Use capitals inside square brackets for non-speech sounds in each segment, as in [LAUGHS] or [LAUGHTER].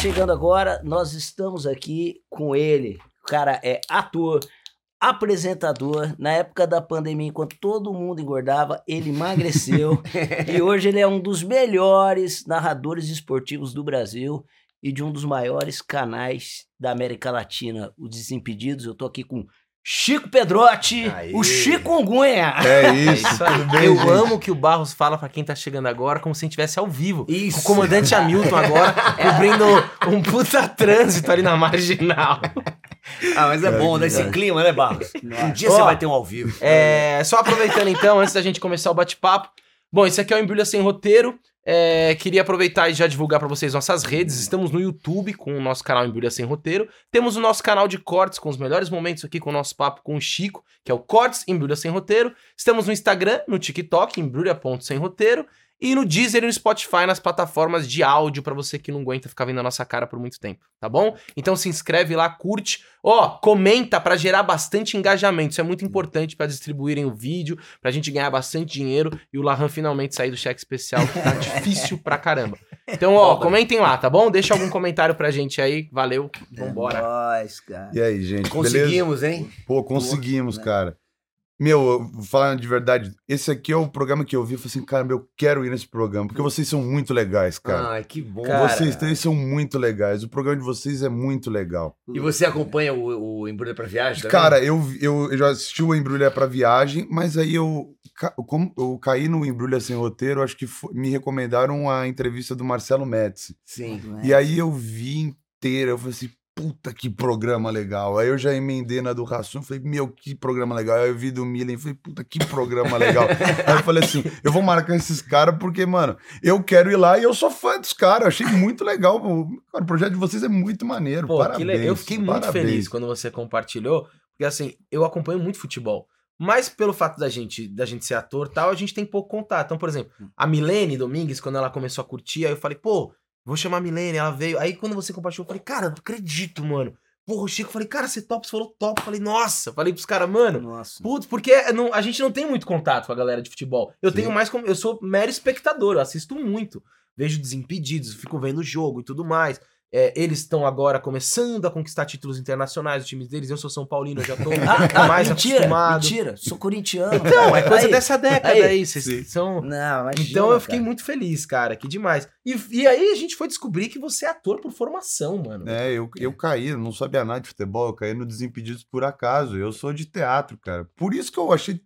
chegando agora, nós estamos aqui com ele. O cara é ator, apresentador. Na época da pandemia, enquanto todo mundo engordava, ele emagreceu. [LAUGHS] e hoje ele é um dos melhores narradores esportivos do Brasil e de um dos maiores canais da América Latina, o Desimpedidos. Eu tô aqui com Chico Pedrotti, Aê. o Chico Ungunha. É [LAUGHS] isso. Isso aí. Tudo bem, Eu gente? amo que o Barros fala pra quem tá chegando agora como se a gente estivesse ao vivo. Isso. O comandante Hamilton agora [LAUGHS] cobrindo um puta trânsito ali na marginal. Ah, mas é bom, né? Esse cara. clima, né, Barros? Um dia Ó, você vai ter um ao vivo. É, só aproveitando então, antes da gente começar o bate-papo. Bom, esse aqui é o Embrulha Sem Roteiro. É, queria aproveitar e já divulgar pra vocês nossas redes. Estamos no YouTube com o nosso canal Embrulha Sem Roteiro. Temos o nosso canal de cortes com os melhores momentos aqui com o nosso papo com o Chico, que é o Cortes Embrulha Sem Roteiro. Estamos no Instagram, no TikTok, embrulha.sem roteiro. E no Deezer e no Spotify, nas plataformas de áudio, pra você que não aguenta ficar vendo a nossa cara por muito tempo, tá bom? Então se inscreve lá, curte. Ó, comenta pra gerar bastante engajamento. Isso é muito importante pra distribuírem o vídeo, pra gente ganhar bastante dinheiro e o Lahan finalmente sair do cheque especial, que tá difícil pra caramba. Então, ó, comentem lá, tá bom? Deixa algum comentário pra gente aí. Valeu, vambora. Nós, cara. E aí, gente? beleza? Conseguimos, hein? Pô, conseguimos, né? cara. Meu, falar de verdade, esse aqui é o programa que eu vi. Eu falei assim, cara, meu, eu quero ir nesse programa, porque vocês são muito legais, cara. Ai, que bom. Cara, vocês três são muito legais. O programa de vocês é muito legal. E você acompanha o, o Embrulha pra Viagem também? Cara, eu, eu, eu já assisti o Embrulha pra Viagem, mas aí eu, como eu caí no Embrulha Sem Roteiro, acho que fo- me recomendaram a entrevista do Marcelo Médici. Sim. E aí eu vi inteira, eu falei assim, puta que programa legal. Aí eu já emendei na do Rassum, falei, meu, que programa legal. Aí eu vi do Milen, falei, puta que programa legal. aí eu falei assim, eu vou marcar esses caras porque, mano, eu quero ir lá e eu sou fã dos caras. Eu achei muito legal. O, cara, o projeto de vocês é muito maneiro. Pô, parabéns. Eu fiquei muito parabéns. feliz quando você compartilhou, porque assim, eu acompanho muito futebol. Mas pelo fato da gente, da gente ser ator e tal, a gente tem pouco contato. Então, por exemplo, a Milene Domingues, quando ela começou a curtir, aí eu falei, pô, vou chamar a Milene, ela veio. Aí quando você compartilhou, eu falei, cara, não acredito, mano. Porra, o Chico, eu falei, cara, você top, você falou top. Eu falei, nossa, falei pros caras, mano. Nossa. Putz, porque não- a gente não tem muito contato com a galera de futebol. Eu Sim. tenho mais como. Eu sou mero espectador, eu assisto muito. Vejo Desimpedidos, fico vendo o jogo e tudo mais. É, eles estão agora começando a conquistar títulos internacionais, os times deles. Eu sou São Paulino, eu já tô [LAUGHS] Ah, ah, mais mentira, acostumado. mentira. Sou corintiano. Então, é coisa Aí. dessa década aí. aí. Vocês são. Não, imagina, Então eu fiquei cara. muito feliz, cara. Que demais. E, e aí a gente foi descobrir que você é ator por formação, mano. É, eu, eu caí, não sabia nada de futebol, eu caí no Desimpedidos por acaso. Eu sou de teatro, cara. Por isso que eu achei.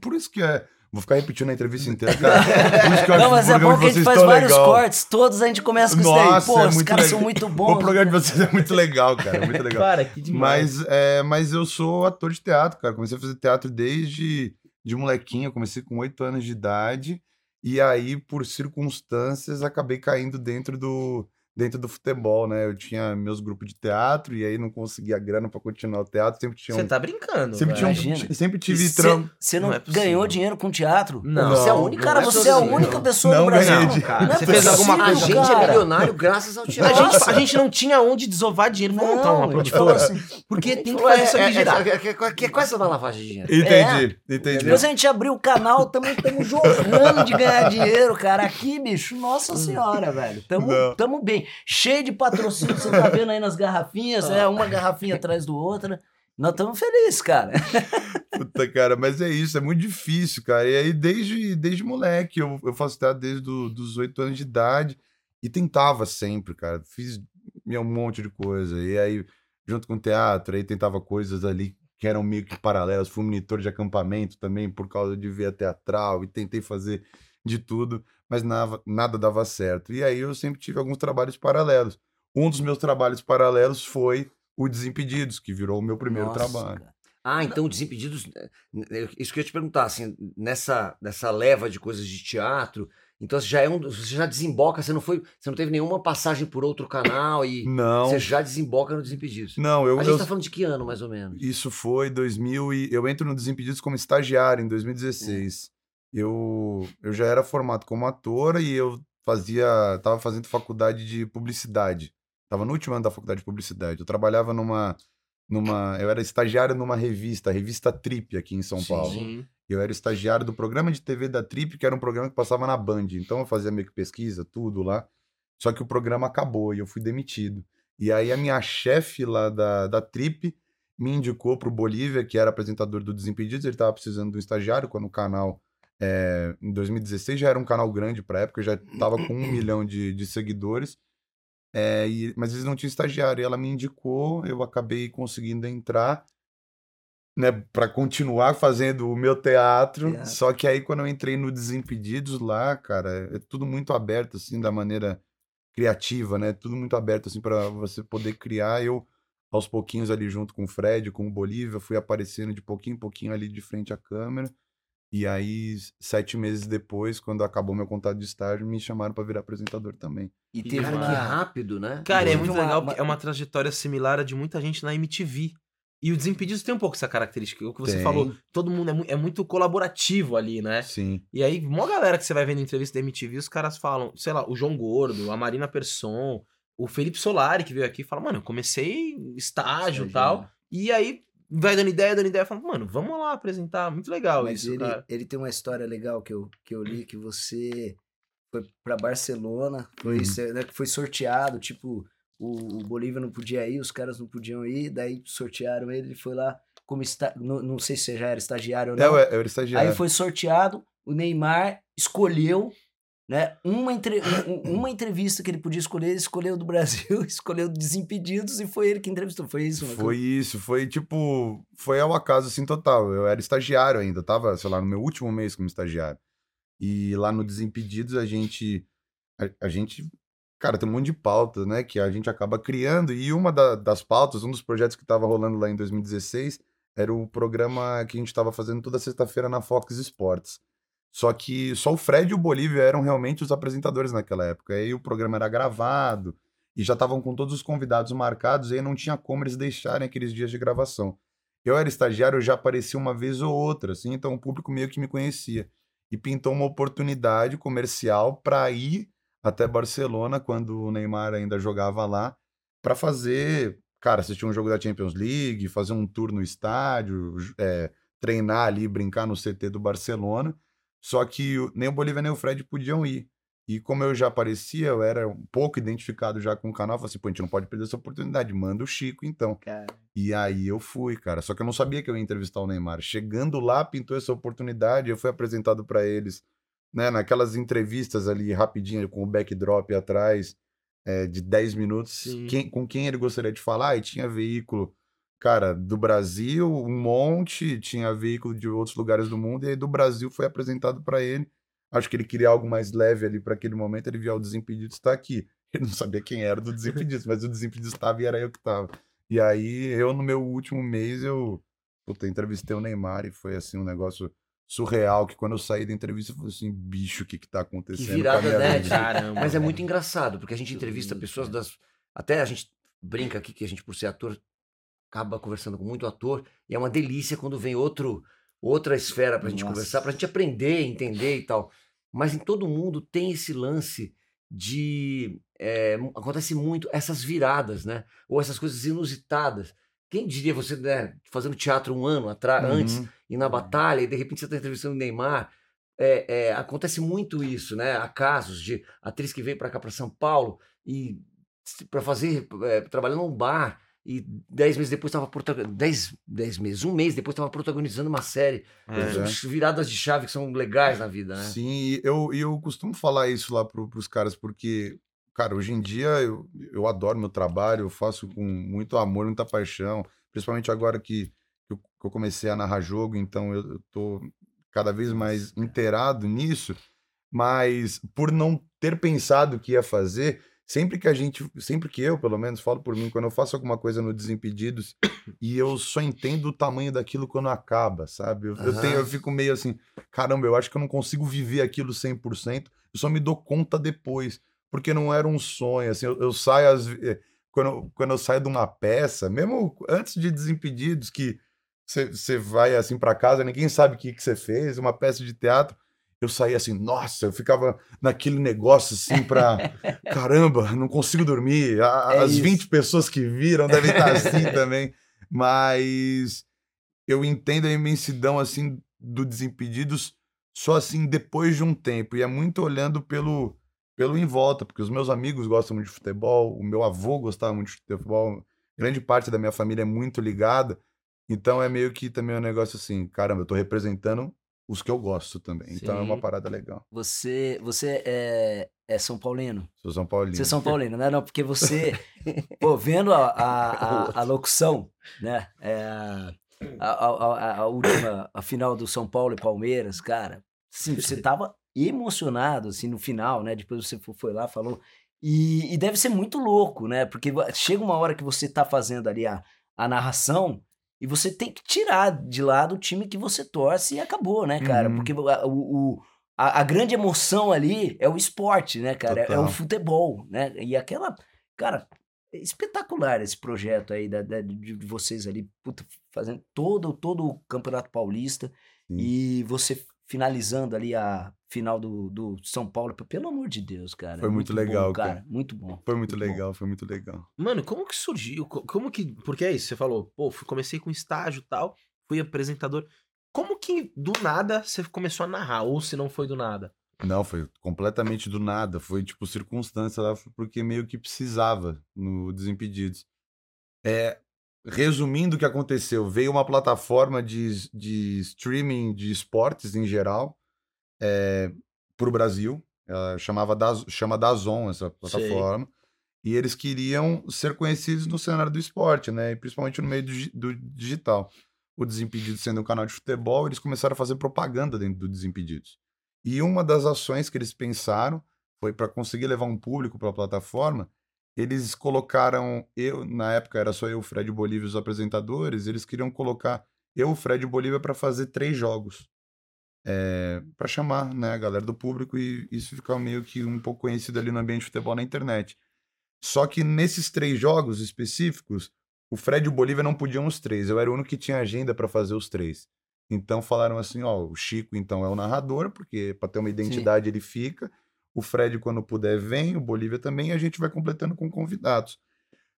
Por isso que é. Vou ficar repetindo a entrevista inteira, [LAUGHS] cara. Não, mas o é bom que a de gente vocês faz vários legal. cortes, todos a gente começa com isso daí. Nossa, Pô, é os caras legal. são muito [LAUGHS] O bons. programa de vocês é muito legal, cara. Muito legal. Cara, que demais. Mas, é, mas eu sou ator de teatro, cara. Comecei a fazer teatro desde de molequinho. Eu comecei com oito anos de idade. E aí, por circunstâncias, acabei caindo dentro do, dentro do futebol, né? Eu tinha meus grupos de teatro e aí não conseguia grana pra continuar o teatro. Sempre tinha Você um. tá brincando. sempre, tinha um- sempre tive Você trampo. você não, Não é ganhou dinheiro com teatro? Não, Você é a única, cara, é você é a única pessoa Não no Brasil. cara. Não é Você fez alguma possível, A coisa. gente é cara. milionário graças ao A teatro. gente, Nossa. a gente não tinha onde desovar dinheiro. Vamos montar uma Não, a gente falou produtora. assim, Porque tem que fazer isso aqui é, girar. é, é, é, que é quase uma lavagem de dinheiro. Entendi, entendi. Depois a gente abriu o canal, também estamos [LAUGHS] jorrando de ganhar dinheiro, cara. Aqui, bicho, nossa senhora, velho. Tamo, tamo bem. Cheio de patrocínio, você tá [LAUGHS] vendo aí nas garrafinhas, é uma garrafinha atrás do outra. Nós estamos felizes, cara. [LAUGHS] Puta, cara, mas é isso, é muito difícil, cara. E aí, desde, desde moleque, eu, eu faço teatro desde dos oito anos de idade e tentava sempre, cara. Fiz um monte de coisa. E aí, junto com o teatro, aí tentava coisas ali que eram meio que paralelas. Fui monitor de acampamento também, por causa de ver teatral, e tentei fazer de tudo, mas nada, nada dava certo. E aí, eu sempre tive alguns trabalhos paralelos. Um dos meus trabalhos paralelos foi o Desimpedidos, que virou o meu primeiro Nossa, trabalho. cara. Ah, então Desimpedidos. eh, Isso que eu ia te perguntar, assim, nessa, nessa leva de coisas de teatro, então você já é um. Você já desemboca, você não foi. Você não teve nenhuma passagem por outro canal e Não. você já desemboca no Desimpedidos. Não, eu, A gente eu- tá falando de que ano, mais ou menos? isso foi 2000 e eu entro no Desimpedidos como estagiário em 2016. Eu, eu já era formado como ator e eu fazia, tava fazendo faculdade de publicidade. Tava no último ano da faculdade de publicidade. Eu trabalhava numa numa, eu era estagiário numa revista, a revista Trip aqui em São Sim, Paulo. Sim. Eu era estagiário do programa de TV da Trip, que era um programa que passava na Band. Então eu fazia meio que pesquisa, tudo lá. Só que o programa acabou e eu fui demitido. E aí a minha chefe lá da, da Trip me indicou pro Bolívia, que era apresentador do Desimpedidos, ele tava precisando de um estagiário, quando o canal, é, em 2016, já era um canal grande pra época, já tava com um [CLEARS THROAT] milhão de, de seguidores, é, e- mas eles não tinham estagiário, e ela me indicou, eu acabei conseguindo entrar, né, para continuar fazendo o meu teatro, Teatro. só que aí quando eu entrei no Desimpedidos lá, cara, é tudo muito aberto, assim, da maneira criativa, né? Tudo muito aberto assim para você poder criar. Eu aos pouquinhos ali junto com o Fred, com o Bolívia, fui aparecendo de pouquinho em pouquinho ali de frente à câmera. E aí sete meses depois, quando acabou meu contrato de estágio, me chamaram para virar apresentador também. E teve Cara, uma... que rápido, né? Cara, é Teve muito uma- legal uma- porque é uma trajetória similar a de muita gente na MTV. E o Desimpedidos tem um pouco essa característica. O que você Tem. falou, todo mundo é, mu- é muito colaborativo ali, né? Sim. E aí, uma galera que você vai vendo em entrevista da MTV, os caras falam, sei lá, o João Gordo, a Marina Persson, o Felipe Solari, que veio aqui, fala, mano, eu comecei estágio e tal. E aí, vai dando ideia, dando ideia, fala, mano, vamos lá apresentar. Muito legal Mas isso, ele, cara. ele tem uma história legal que eu, que eu li, que você foi pra Barcelona, foi, Uhum. né, foi sorteado, tipo, o, o Bolívia não podia ir, os caras não podiam ir, daí sortearam ele, ele foi lá como está, não, não sei se você já era estagiário ou É, não. eu, eu era estagiário. Aí foi sorteado, o Neymar escolheu, né, uma, entre- um- um- uma entrevista que ele podia escolher, ele escolheu do Brasil, [LAUGHS] escolheu Desimpedidos e foi ele que entrevistou, foi isso? Foi isso, foi tipo, foi ao acaso assim total. Eu era estagiário ainda, tava, sei lá, no meu último mês como estagiário. E lá no Desimpedidos a gente a, a gente, cara, tem um monte de pautas, né, que a gente acaba criando e uma da- das pautas, um dos projetos que tava rolando lá em 2016 era o programa que a gente tava fazendo toda sexta-feira na Fox Sports. Só que só o Fred e o Bolívia eram realmente os apresentadores naquela época. Aí o programa era gravado e já estavam com todos os convidados marcados, e aí não tinha como eles deixarem aqueles dias de gravação. Eu era estagiário, eu já aparecia uma vez ou outra, assim, então o público meio que me conhecia. E pintou uma oportunidade comercial para ir até Barcelona, quando o Neymar ainda jogava lá, para fazer, cara, assistir um jogo da Champions League, fazer um tour no estádio, é, treinar ali, brincar no CT do Barcelona. Só que nem o Bolívia nem o Fred podiam ir. E como eu já aparecia, eu era um pouco identificado já com o canal, eu falei assim, pô, a gente não pode perder essa oportunidade, manda o Chico então. Cara, E aí eu fui, cara. Só que eu não sabia que eu ia entrevistar o Neymar. Chegando lá, pintou essa oportunidade, eu fui apresentado para eles, né, naquelas entrevistas ali rapidinho, com o backdrop atrás, é, de 10 minutos, quem- com quem ele gostaria de falar, e tinha veículo, cara, do Brasil, um monte, tinha veículo de outros lugares do mundo, e aí do Brasil foi apresentado para ele. Acho que ele queria algo mais leve ali para aquele momento, ele viu "Ah, o Desimpedidos está aqui. [LAUGHS] Ele não sabia quem era do Desimpedidos, mas o Desimpedidos estava e era eu que estava. E aí, eu, no meu último mês, eu puta, entrevistei o Neymar e foi assim um negócio surreal. Que quando eu saí da entrevista, eu falei assim: bicho, o que que tá acontecendo? virada, né, vida?" Caramba. [LAUGHS] Mas é muito engraçado, porque a gente entrevista pessoas cara. das. Até a gente brinca aqui que a gente, por ser ator, acaba conversando com muito ator, e é uma delícia quando vem outro, outra esfera pra gente Nossa. conversar, pra gente aprender, entender e tal. Mas em todo mundo tem esse lance de. é, acontece muito essas viradas, né? Ou essas coisas inusitadas. Quem diria você, né, fazendo teatro um ano atrás, antes, Uhum. e na batalha, e de repente você está entrevistando o Neymar. É, é, acontece muito isso, né? Há casos de atriz que veio para cá, para São Paulo, e para fazer, é, trabalhando num bar, e dez meses depois estava dez, dez meses, um mês depois estava protagonizando uma série. É. Pois Viradas de chave que são legais na vida, né? Sim, e eu, eu costumo falar isso lá pro, pros caras, porque, cara, hoje em dia eu, eu adoro meu trabalho, eu faço com muito amor, muita paixão, principalmente agora que, que eu, que eu comecei a narrar jogo, então eu, eu tô cada vez mais inteirado nisso, mas por não ter pensado o que ia fazer, sempre que a gente, sempre que eu, pelo menos, falo por mim, quando eu faço alguma coisa no Desimpedidos e eu só entendo o tamanho daquilo quando acaba, sabe? Eu, eu Aham. tenho, eu fico meio assim, caramba, eu acho que eu não consigo viver aquilo 100%, eu só me dou conta depois, porque não era um sonho, assim, eu, eu saio às quando, eu- quando eu saio de uma peça, mesmo antes de Desimpedidos, que você vai assim para casa, ninguém sabe o que que você fez, uma peça de teatro, eu saía assim, nossa, eu ficava naquele negócio assim pra, [LAUGHS] caramba, não consigo dormir, a- É as isso. 20 pessoas que viram devem estar assim [LAUGHS] também, mas eu entendo a imensidão assim do Desimpedidos só assim depois de um tempo. E é muito olhando pelo pelo em volta, porque os meus amigos gostam muito de futebol, o meu avô gostava muito de futebol, grande parte da minha família é muito ligada, então é meio que também um negócio assim, caramba, eu tô representando os que eu gosto também, então é uma Sim. parada legal. Você, você é, é São Paulino? Sou São Paulino. Você é São Paulino, né? Não, porque você, [LAUGHS] pô, vendo a, a, a, a locução, né? É, a, a, a, última, a final do São Paulo e Palmeiras, cara, assim, você [LAUGHS] tava emocionado, assim, no final, né? Depois você fo- foi lá, falou. E, e deve ser muito louco, né? Porque chega uma hora que você tá fazendo ali a, a narração e você tem que tirar de lado o time que você torce e acabou, né, cara? Uhum. Porque a- o, o- a, a grande emoção ali é o esporte, né, cara? É, é o futebol, né? E aquela. Cara, é espetacular esse projeto aí da, da- de, de vocês ali, puta, fazendo todo, todo o Campeonato Paulista Sim. e você finalizando ali a final do, do São Paulo. Pelo amor de Deus, cara. Foi muito bom, legal, cara. cara. Muito bom. Foi muito bom. legal, foi muito legal. Mano, como que surgiu? Co- Como que. Porque é isso, você falou, pô, comecei com estágio e tal, fui apresentador. Como que do nada você começou a narrar? Ou se não foi do nada? Não, foi completamente do nada. Foi tipo circunstância lá, porque meio que precisava no Desimpedidos. É, resumindo o que aconteceu, veio uma plataforma de, de streaming de esportes em geral é, para o Brasil. Ela chamava Daz, chama Dazon essa plataforma. E eles queriam ser conhecidos no cenário do esporte, né? E principalmente no meio do, do digital. O Desimpedidos sendo um canal de futebol, eles começaram a fazer propaganda dentro do Desimpedidos. E uma das ações que eles pensaram foi para conseguir levar um público para a plataforma. Eles colocaram eu, na época era só eu, o Fred Bolívia e os apresentadores. Eles queriam colocar eu, o Fred e o Bolívia para fazer três jogos, para chamar né, a galera do público e isso ficar meio que um pouco conhecido ali no ambiente de futebol na internet. Só que nesses três jogos específicos, o Fred e o Bolívia não podiam os três. Eu era o único que tinha agenda para fazer os três. Então falaram assim, ó, o Chico então é o narrador, porque para ter uma identidade ele fica. O Fred quando puder vem, o Bolívia também, e a gente vai completando com convidados.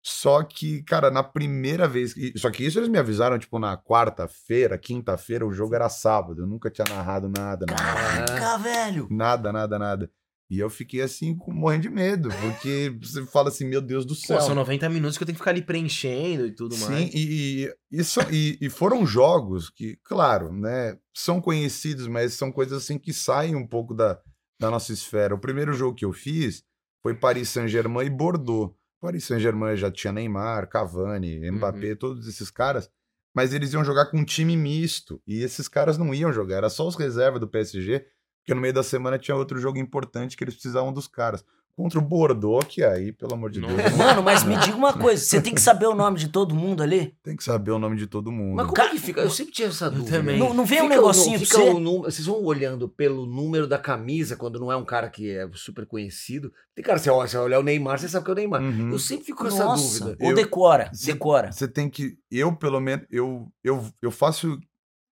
Só que, cara, na primeira vez, só que isso eles me avisaram tipo na quarta-feira, quinta-feira, o jogo era sábado, eu nunca tinha narrado nada, nada. Caraca, velho! Nada, nada, nada. E eu fiquei assim, morrendo de medo, porque você fala assim, meu Deus do céu. Pô, são 90 minutos que eu tenho que ficar ali preenchendo e tudo Sim, mais. e, e, e, são- e- e foram jogos que, claro, né, são conhecidos, mas são coisas assim que saem um pouco da, da nossa esfera. O primeiro jogo que eu fiz foi Paris Saint-Germain e Bordeaux. Paris Saint-Germain já tinha Neymar, Cavani, Mbappé, todos esses caras, mas eles iam jogar com um time misto, e esses caras não iam jogar, era só os reservas do PSG, porque no meio da semana tinha outro jogo importante que eles precisavam dos caras. Contra o Bordeaux, que aí, pelo amor de Deus, Mano, mas me diga uma coisa: você tem que saber o nome de todo mundo ali? tem que saber o nome de todo mundo. Mas como Cara, é que fica? Eu sempre tinha essa dúvida. também. Não, não vem um Fica o nu- negocinho pra fica você? o número, vocês vão olhando pelo número da camisa quando não é um cara que é super conhecido. Tem cara, você olha, você olha o Neymar, você sabe que é o Neymar. Uhum. Eu sempre fico com essa Nossa, dúvida. ou Eu- decora, Cê- decora. Você tem que. Eu, pelo menos, eu, eu, eu faço.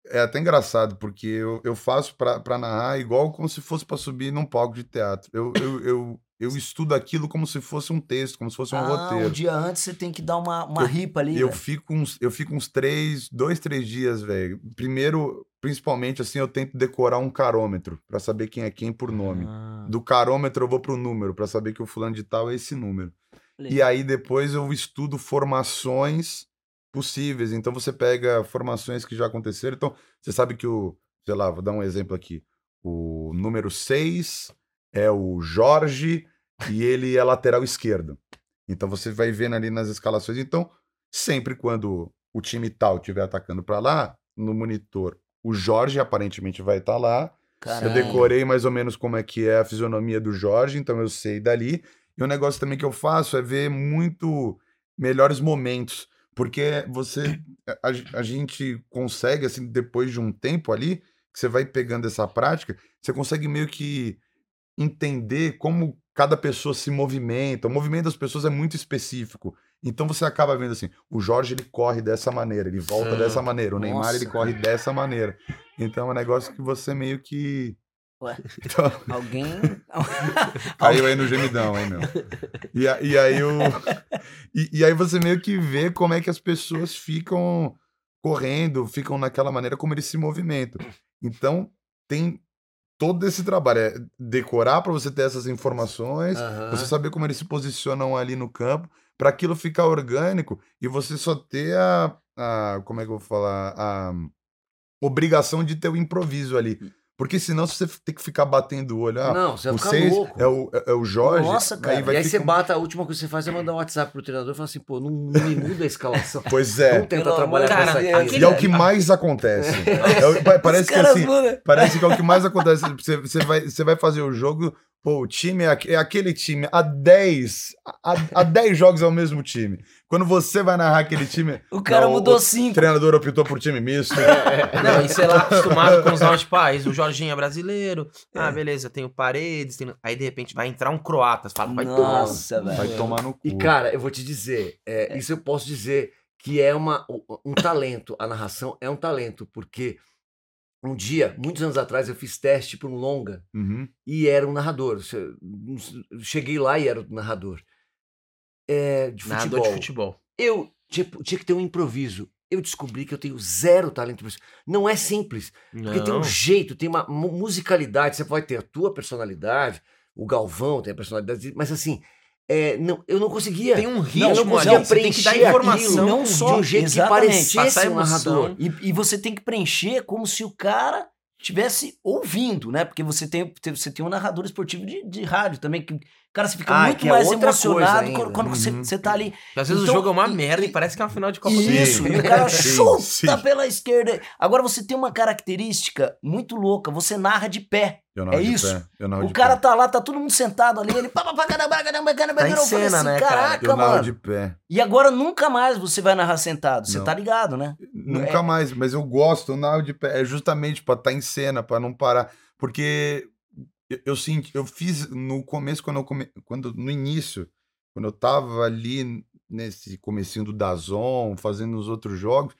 É até engraçado, porque eu, eu faço pra, pra narrar igual como se fosse pra subir num palco de teatro. Eu, eu, eu, eu [LAUGHS] estudo aquilo como se fosse um texto, como se fosse um ah, roteiro. um dia antes você tem que dar uma, uma Eu- ripa ali. Eu velho. fico uns, eu fico uns três, dois, três dias, velho. Primeiro, principalmente, assim, eu tento decorar um carômetro pra saber quem é quem por nome. Ah, Do carômetro eu vou pro número, pra saber que o fulano de tal é esse número. E legal. aí depois eu estudo formações possíveis. Então você pega formações que já aconteceram. Então, você sabe que o, sei lá, vou dar um exemplo aqui. O número 6 é o Jorge e ele é lateral esquerdo. Então você vai vendo ali nas escalações. Então, sempre quando o time tal estiver atacando para lá, no monitor, o Jorge aparentemente vai estar lá. Eu Caralho. decorei mais ou menos como é que é a fisionomia do Jorge, então eu sei dali. E um negócio também que eu faço é ver muito melhores momentos, porque você a, a gente consegue assim depois de um tempo ali que você vai pegando essa prática, você consegue meio que entender como cada pessoa se movimenta. O movimento das pessoas é muito específico. Então você acaba vendo assim, o Jorge ele corre dessa maneira, ele volta Ah, dessa maneira, o Neymar ele corre dessa maneira. Então é um negócio que você meio que Ué. Então, Alguém. [LAUGHS] caiu aí no gemidão, hein, meu? E, e aí o e, e aí você meio que vê como é que as pessoas ficam correndo, ficam naquela maneira como eles se movimentam. Então, tem todo esse trabalho. É decorar para você ter essas informações, Aham. você saber como eles se posicionam ali no campo, para aquilo ficar orgânico e você só ter a, a- Como é que eu vou falar? A obrigação de ter o improviso ali. Porque senão você tem que ficar batendo o olho. Ah, Não, você vai ficar seis louco. é o, é, é o Jorge. Nossa, cara. vai e aí você um bata, a última coisa que você faz é mandar um WhatsApp pro treinador e falar assim, pô, não, não me muda a escalação. [LAUGHS] Pois é. Vamos tentar Pelo trabalhar amor com essa aqui. E é o que mais acontece. [LAUGHS] É o- parece que assim, parece que é o que mais acontece. Você, você vai, você vai fazer o jogo, pô, o time é, é aquele time. Há 10, há, há 10 jogos é o mesmo time. Quando você vai narrar aquele time. [LAUGHS] O cara não, mudou O cinco. treinador optou por time misto. Não, e sei lá, acostumado com os [LAUGHS] tipo, ah, o Jorginho é brasileiro. Ah, beleza, tem o Paredes. Tem... Aí, de repente, vai entrar um croata. Você fala, vai tomar. Nossa, velho. Vai tomar no cu. E, cara, eu vou te dizer, é, isso eu posso dizer que é uma, um- um talento. A narração é um talento, porque um dia, muitos anos atrás, eu fiz teste para um longa Uhum. e era um narrador. Cheguei lá e era o narrador. É, de Narrador futebol. de futebol. Eu tinha, tinha que ter um improviso. Eu descobri que eu tenho zero talento improviso. Não é simples. Porque tem Não. um jeito, tem uma mu- musicalidade. Você pode ter a tua personalidade, o Galvão tem a personalidade, mas assim, é, não, eu não conseguia. Tem um Não, ritmo eu não ali, conseguia você tem que dar preencher informação. não de só- um jeito que parecesse um narrador. E, e você tem que preencher como se o cara estivesse ouvindo, né? Porque você tem, tem- você tem um narrador esportivo de, de rádio também, que, cara, você fica Ah, muito que é mais coisa emocionado quando, quando você, Uhum. você tá ali. Às vezes Então, o jogo é uma merda e, e- parece que é uma final de Copa do Isso, Mundo. e o cara chuta sim. pela esquerda. Agora você tem uma característica muito louca, você narra de pé. Eu narro É de isso. pé, eu narro O de cara pé. tá lá, tá todo mundo sentado ali, ele. pá, pá, pá, caramba, caramba, caramba, Tá. Eu falei cena, assim, né, cara? Caraca, Eu narro mano. de pé. E agora nunca mais você vai narrar sentado. Você Não. tá ligado, né? Nunca É- mais, mas eu gosto, eu narro de pé. É justamente pra estar em cena, pra não parar. Porque eu, eu senti, eu fiz no começo, quando eu come, quando, no início, quando eu tava ali nesse comecinho do Dazon, fazendo os outros jogos,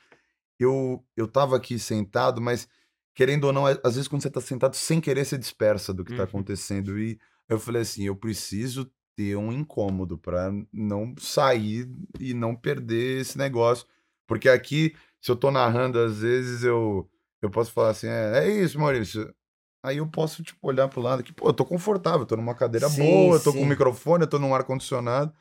eu, eu tava aqui sentado, mas querendo ou não, às vezes quando você tá sentado, sem querer, você dispersa do que tá Uhum. acontecendo. E eu falei assim, eu preciso ter um incômodo pra não sair e não perder esse negócio. Porque aqui, se eu tô narrando, às vezes eu, eu posso falar assim, é, é isso, Maurício. Aí eu posso, tipo, olhar pro lado aqui, pô, eu tô confortável, eu tô numa cadeira Sim, boa, eu tô com sim. um microfone, eu tô num ar-condicionado.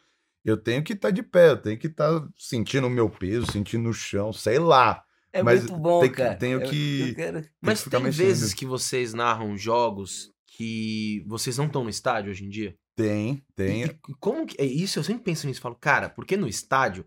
Eu tenho que estar de pé, eu tenho que estar sentindo o meu peso, sentindo o chão, sei lá. É Mas muito bom, tem que- cara. tenho Eu- que- eu quero- Tem Mas que tem mexendo. vezes que vocês narram jogos que vocês não estão no estádio hoje em dia? Tem, tem. E, e como que. É isso, eu sempre penso nisso. Falo, cara, porque no estádio,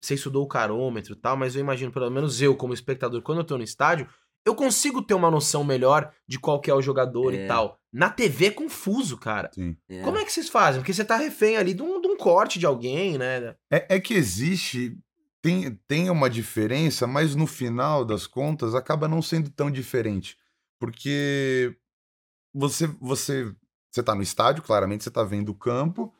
você estudou o carômetro e tal, mas eu imagino, pelo menos eu, como espectador, quando eu tô no estádio, eu consigo ter uma noção melhor de qual que é o jogador É. e tal. Na TV é confuso, cara. Sim. É. Como é que vocês fazem? Porque você tá refém ali de um, de um corte de alguém, né? É, é que existe, tem, tem uma diferença, mas no final das contas acaba não sendo tão diferente. Porque você, você, você tá no estádio, claramente você tá vendo o campo,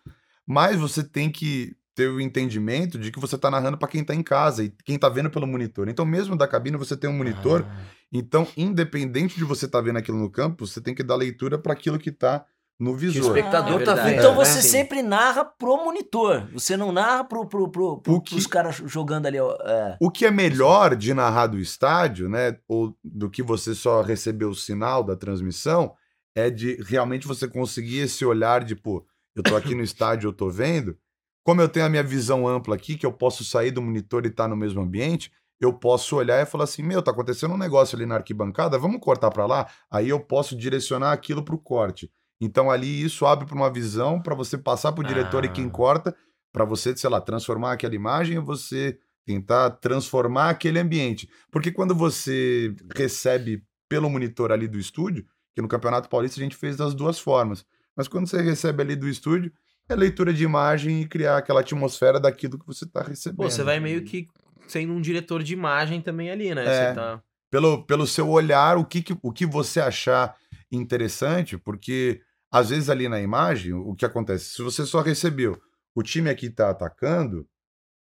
mas você tem que ter o entendimento de que você tá narrando para quem tá em casa e quem tá vendo pelo monitor. Então, mesmo da cabine, você tem um monitor. Ah. Então, independente de você estar vendo aquilo no campo, você tem que dar leitura para aquilo que tá no Que o visor. espectador É tá vendo. Então você Sim. sempre narra pro monitor. Você não narra pro, pro, pro, pro, que- pros caras jogando ali. ó, é. O que é melhor de narrar do estádio, né? Ou do que você só receber o sinal da transmissão, é de realmente você conseguir esse olhar de, pô, eu tô aqui no [LAUGHS] estádio, eu tô vendo. Como eu tenho a minha visão ampla aqui, que eu posso sair do monitor e estar no mesmo ambiente, eu posso olhar e falar assim: meu, tá acontecendo um negócio ali na arquibancada, vamos cortar para lá? Aí eu posso direcionar aquilo pro corte. Então ali isso abre para uma visão para você passar pro diretor e quem Ah. corta, para você, sei lá, transformar aquela imagem e você tentar transformar aquele ambiente. Porque quando você recebe pelo monitor ali do estúdio, que no Campeonato Paulista a gente fez das duas formas, mas quando você recebe ali do estúdio, é leitura de imagem e criar aquela atmosfera daquilo que você está recebendo. Pô, você vai meio que sendo um diretor de imagem também ali, né? É. Você tá... pelo, pelo seu olhar, o que, que- o que você achar interessante, porque às vezes ali na imagem, o que acontece? Se você só recebeu o time aqui tá atacando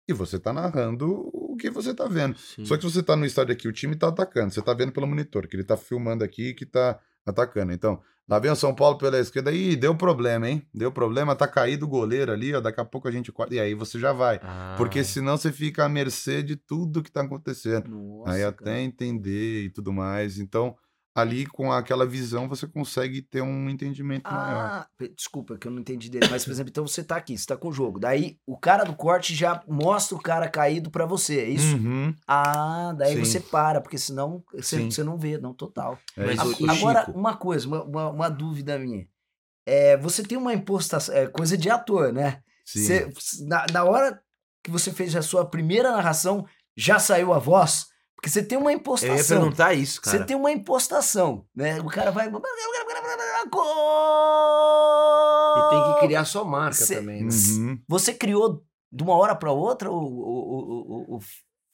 e você tá narrando o que você tá vendo. Sim. Só que se você tá no estádio aqui, o time tá atacando, você tá vendo pelo monitor, que ele tá filmando aqui que tá atacando. Então, lá vem o São Paulo pela esquerda, ih, deu problema, hein? Deu problema, tá caído o goleiro ali, ó, daqui a pouco a gente corta, e aí você já vai. Ah. Porque senão você fica à mercê de tudo que tá acontecendo. Nossa, Aí cara. até entender e tudo mais. Então, ali com aquela visão você consegue ter um entendimento maior. Ah, pe- desculpa que eu não entendi dele. Mas, por exemplo, então você tá aqui, você tá com o jogo. Daí o cara do corte já mostra o cara caído pra você, é isso? Uhum, Ah, daí Sim. você para, porque senão você, Sim. você não vê, não, total. é Mas Agora, Chico. uma coisa, uma, uma, uma dúvida minha. É, você tem uma impostação, é coisa de ator, né? Sim. Você- na, na hora que você fez a sua primeira narração, já saiu a voz? Porque você tem uma Eu ia impostação. perguntar isso, cara. Você tem uma impostação, né? O cara vai. E tem que criar a sua marca Cê- também, né? Uhum. Você criou de uma hora para outra ou, ou- ou-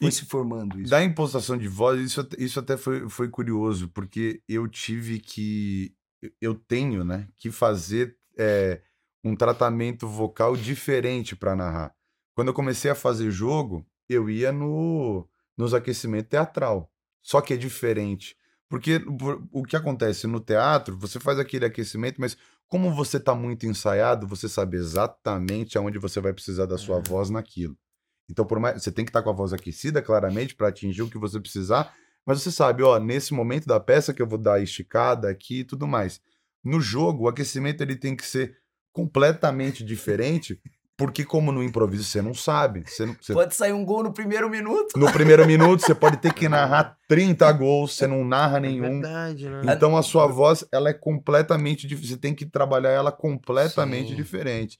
foi E- se formando isso? Da impostação de voz, isso, até- isso até foi, foi curioso, porque eu tive que. Eu tenho, né, que fazer é, um tratamento vocal diferente para narrar. Quando eu comecei a fazer jogo, eu ia no, nos aquecimentos teatral. Só que é diferente. Porque por- o que acontece no teatro, você faz aquele aquecimento, mas como você está muito ensaiado, você sabe exatamente aonde você vai precisar da sua voz naquilo. Então, por mais, você tem que estar com a voz aquecida, claramente, para atingir o que você precisar, mas você sabe, ó, nesse momento da peça que eu vou dar a esticada aqui e tudo mais. No jogo, o aquecimento ele tem que ser completamente diferente, porque como no improviso você não sabe, você não- você Pode sair um gol no primeiro minuto. no primeiro minuto você pode ter que narrar 30 gols, você não narra É nenhum. verdade, né? Então a sua voz, ela é completamente diferente. Você tem que trabalhar ela completamente Sim. diferente.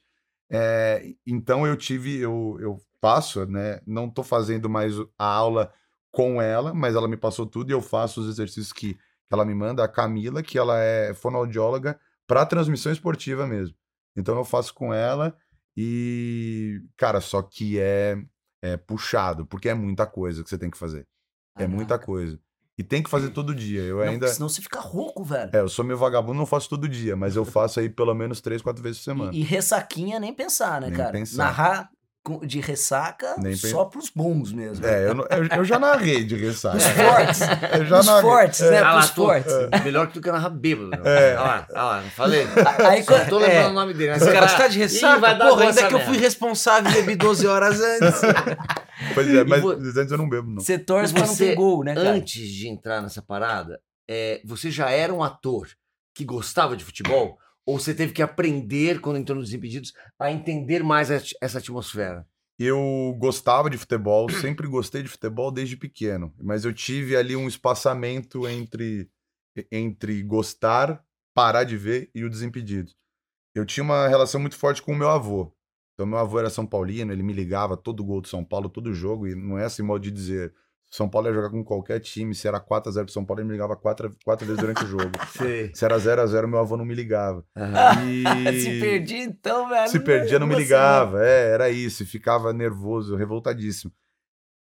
É, então eu tive, eu, eu faço, né? Não tô fazendo mais a aula com ela, mas ela me passou tudo e eu faço os exercícios que, que ela me manda. A Camila, que ela é fonoaudióloga para transmissão esportiva mesmo. Então eu faço com ela e, cara, só que é, é puxado, porque é muita coisa que você tem que fazer. É muita coisa. E tem que fazer todo dia. Eu Não, ainda. Senão você fica rouco, velho. É, eu sou meio vagabundo, não faço todo dia, mas eu faço aí pelo menos três, quatro vezes por semana. E, e ressaquinha nem pensar, né, Nem cara? pensar. Narrar de ressaca Nem só pros bons mesmo. É, eu, não- eu- eu já narrei de ressaca. Os fortes. [LAUGHS] Eu já Os narrei. fortes, né? Ah lá, Pros tô- fortes. Melhor que tu que narrar bêbado. Né? É. Olha lá, olha lá, falei. Aí Só quando- tô lembrando é. o nome dele. né? Esse cara está de Ih, ressaca? vai dar Porra, ainda que eu fui responsável e bebi 12 horas antes. [LAUGHS] Pois é, mas vo- antes eu não bebo, não. Você torce pra não ter gol, né, cara? Antes de entrar nessa parada, é, você já era um ator que gostava de futebol? Ou você teve que aprender, quando entrou nos Desimpedidos, a entender mais essa atmosfera? Eu gostava de futebol, [COUGHS] sempre gostei de futebol desde pequeno, mas eu tive ali um espaçamento entre entre gostar, parar de ver e o Desimpedidos. Eu tinha uma relação muito forte com o meu avô. Então, meu avô era São Paulino, ele me ligava todo gol do São Paulo, todo jogo, e não é assim modo de dizer. São Paulo ia jogar com qualquer time, se era 4x0 pro São Paulo, ele me ligava quatro, quatro vezes durante o jogo. [LAUGHS] Sei. Se era 0x0, meu avô não me ligava. E... [LAUGHS] Se perdi, então, velho. Se perdia, não me ligava. É, era isso. Ficava nervoso, revoltadíssimo.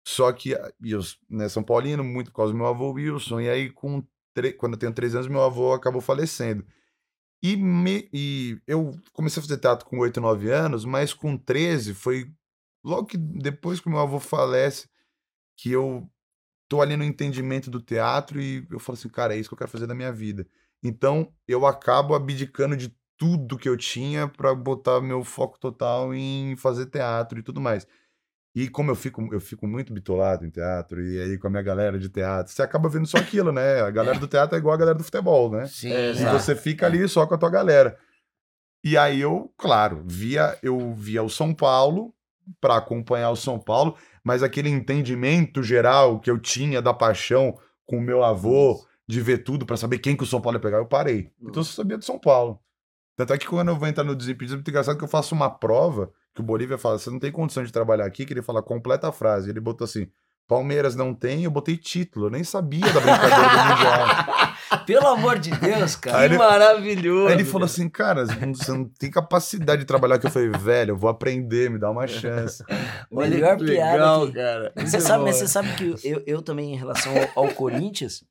Só que ah, eu, né, São Paulino, muito por causa do meu avô Wilson. E aí, com tre- quando eu tenho três anos, meu avô acabou falecendo. E, me- e eu comecei a fazer teatro com 8, 9 anos, mas com 13 foi logo que depois que o meu avô falece que eu tô ali no entendimento do teatro e eu falo assim, cara, é isso que eu quero fazer da minha vida. Então, eu acabo abdicando de tudo que eu tinha para botar meu foco total em fazer teatro e tudo mais. E como eu fico, eu fico muito bitolado em teatro, e aí com a minha galera de teatro, você acaba vendo só aquilo, né? A galera do teatro é igual a galera do futebol, né? Sim, É, E Exato. você fica ali só com a tua galera. E aí eu, claro, via eu via o São Paulo para acompanhar o São Paulo, mas aquele entendimento geral que eu tinha da paixão com o meu avô, de ver tudo para saber quem que o São Paulo ia pegar, eu parei. Então eu só sabia do São Paulo. Tanto é que quando eu vou entrar no Desimpedidos, é muito engraçado que eu faço uma prova que o Bolívia fala, você não tem condição de trabalhar aqui, que ele fala completa a frase. Ele botou assim, Palmeiras não tem, eu botei título, eu nem sabia da brincadeira do Mundial. [LAUGHS] Pelo amor de Deus, cara. Aí ele- maravilhoso. Aí ele falou assim, cara, você não- tem capacidade de trabalhar aqui. Eu falei, velho, eu vou aprender, me dá uma chance. Olha [LAUGHS] Melhor que piada legal, que- cara. Você sabe, mas você sabe que eu, eu também, em relação ao, ao Corinthians,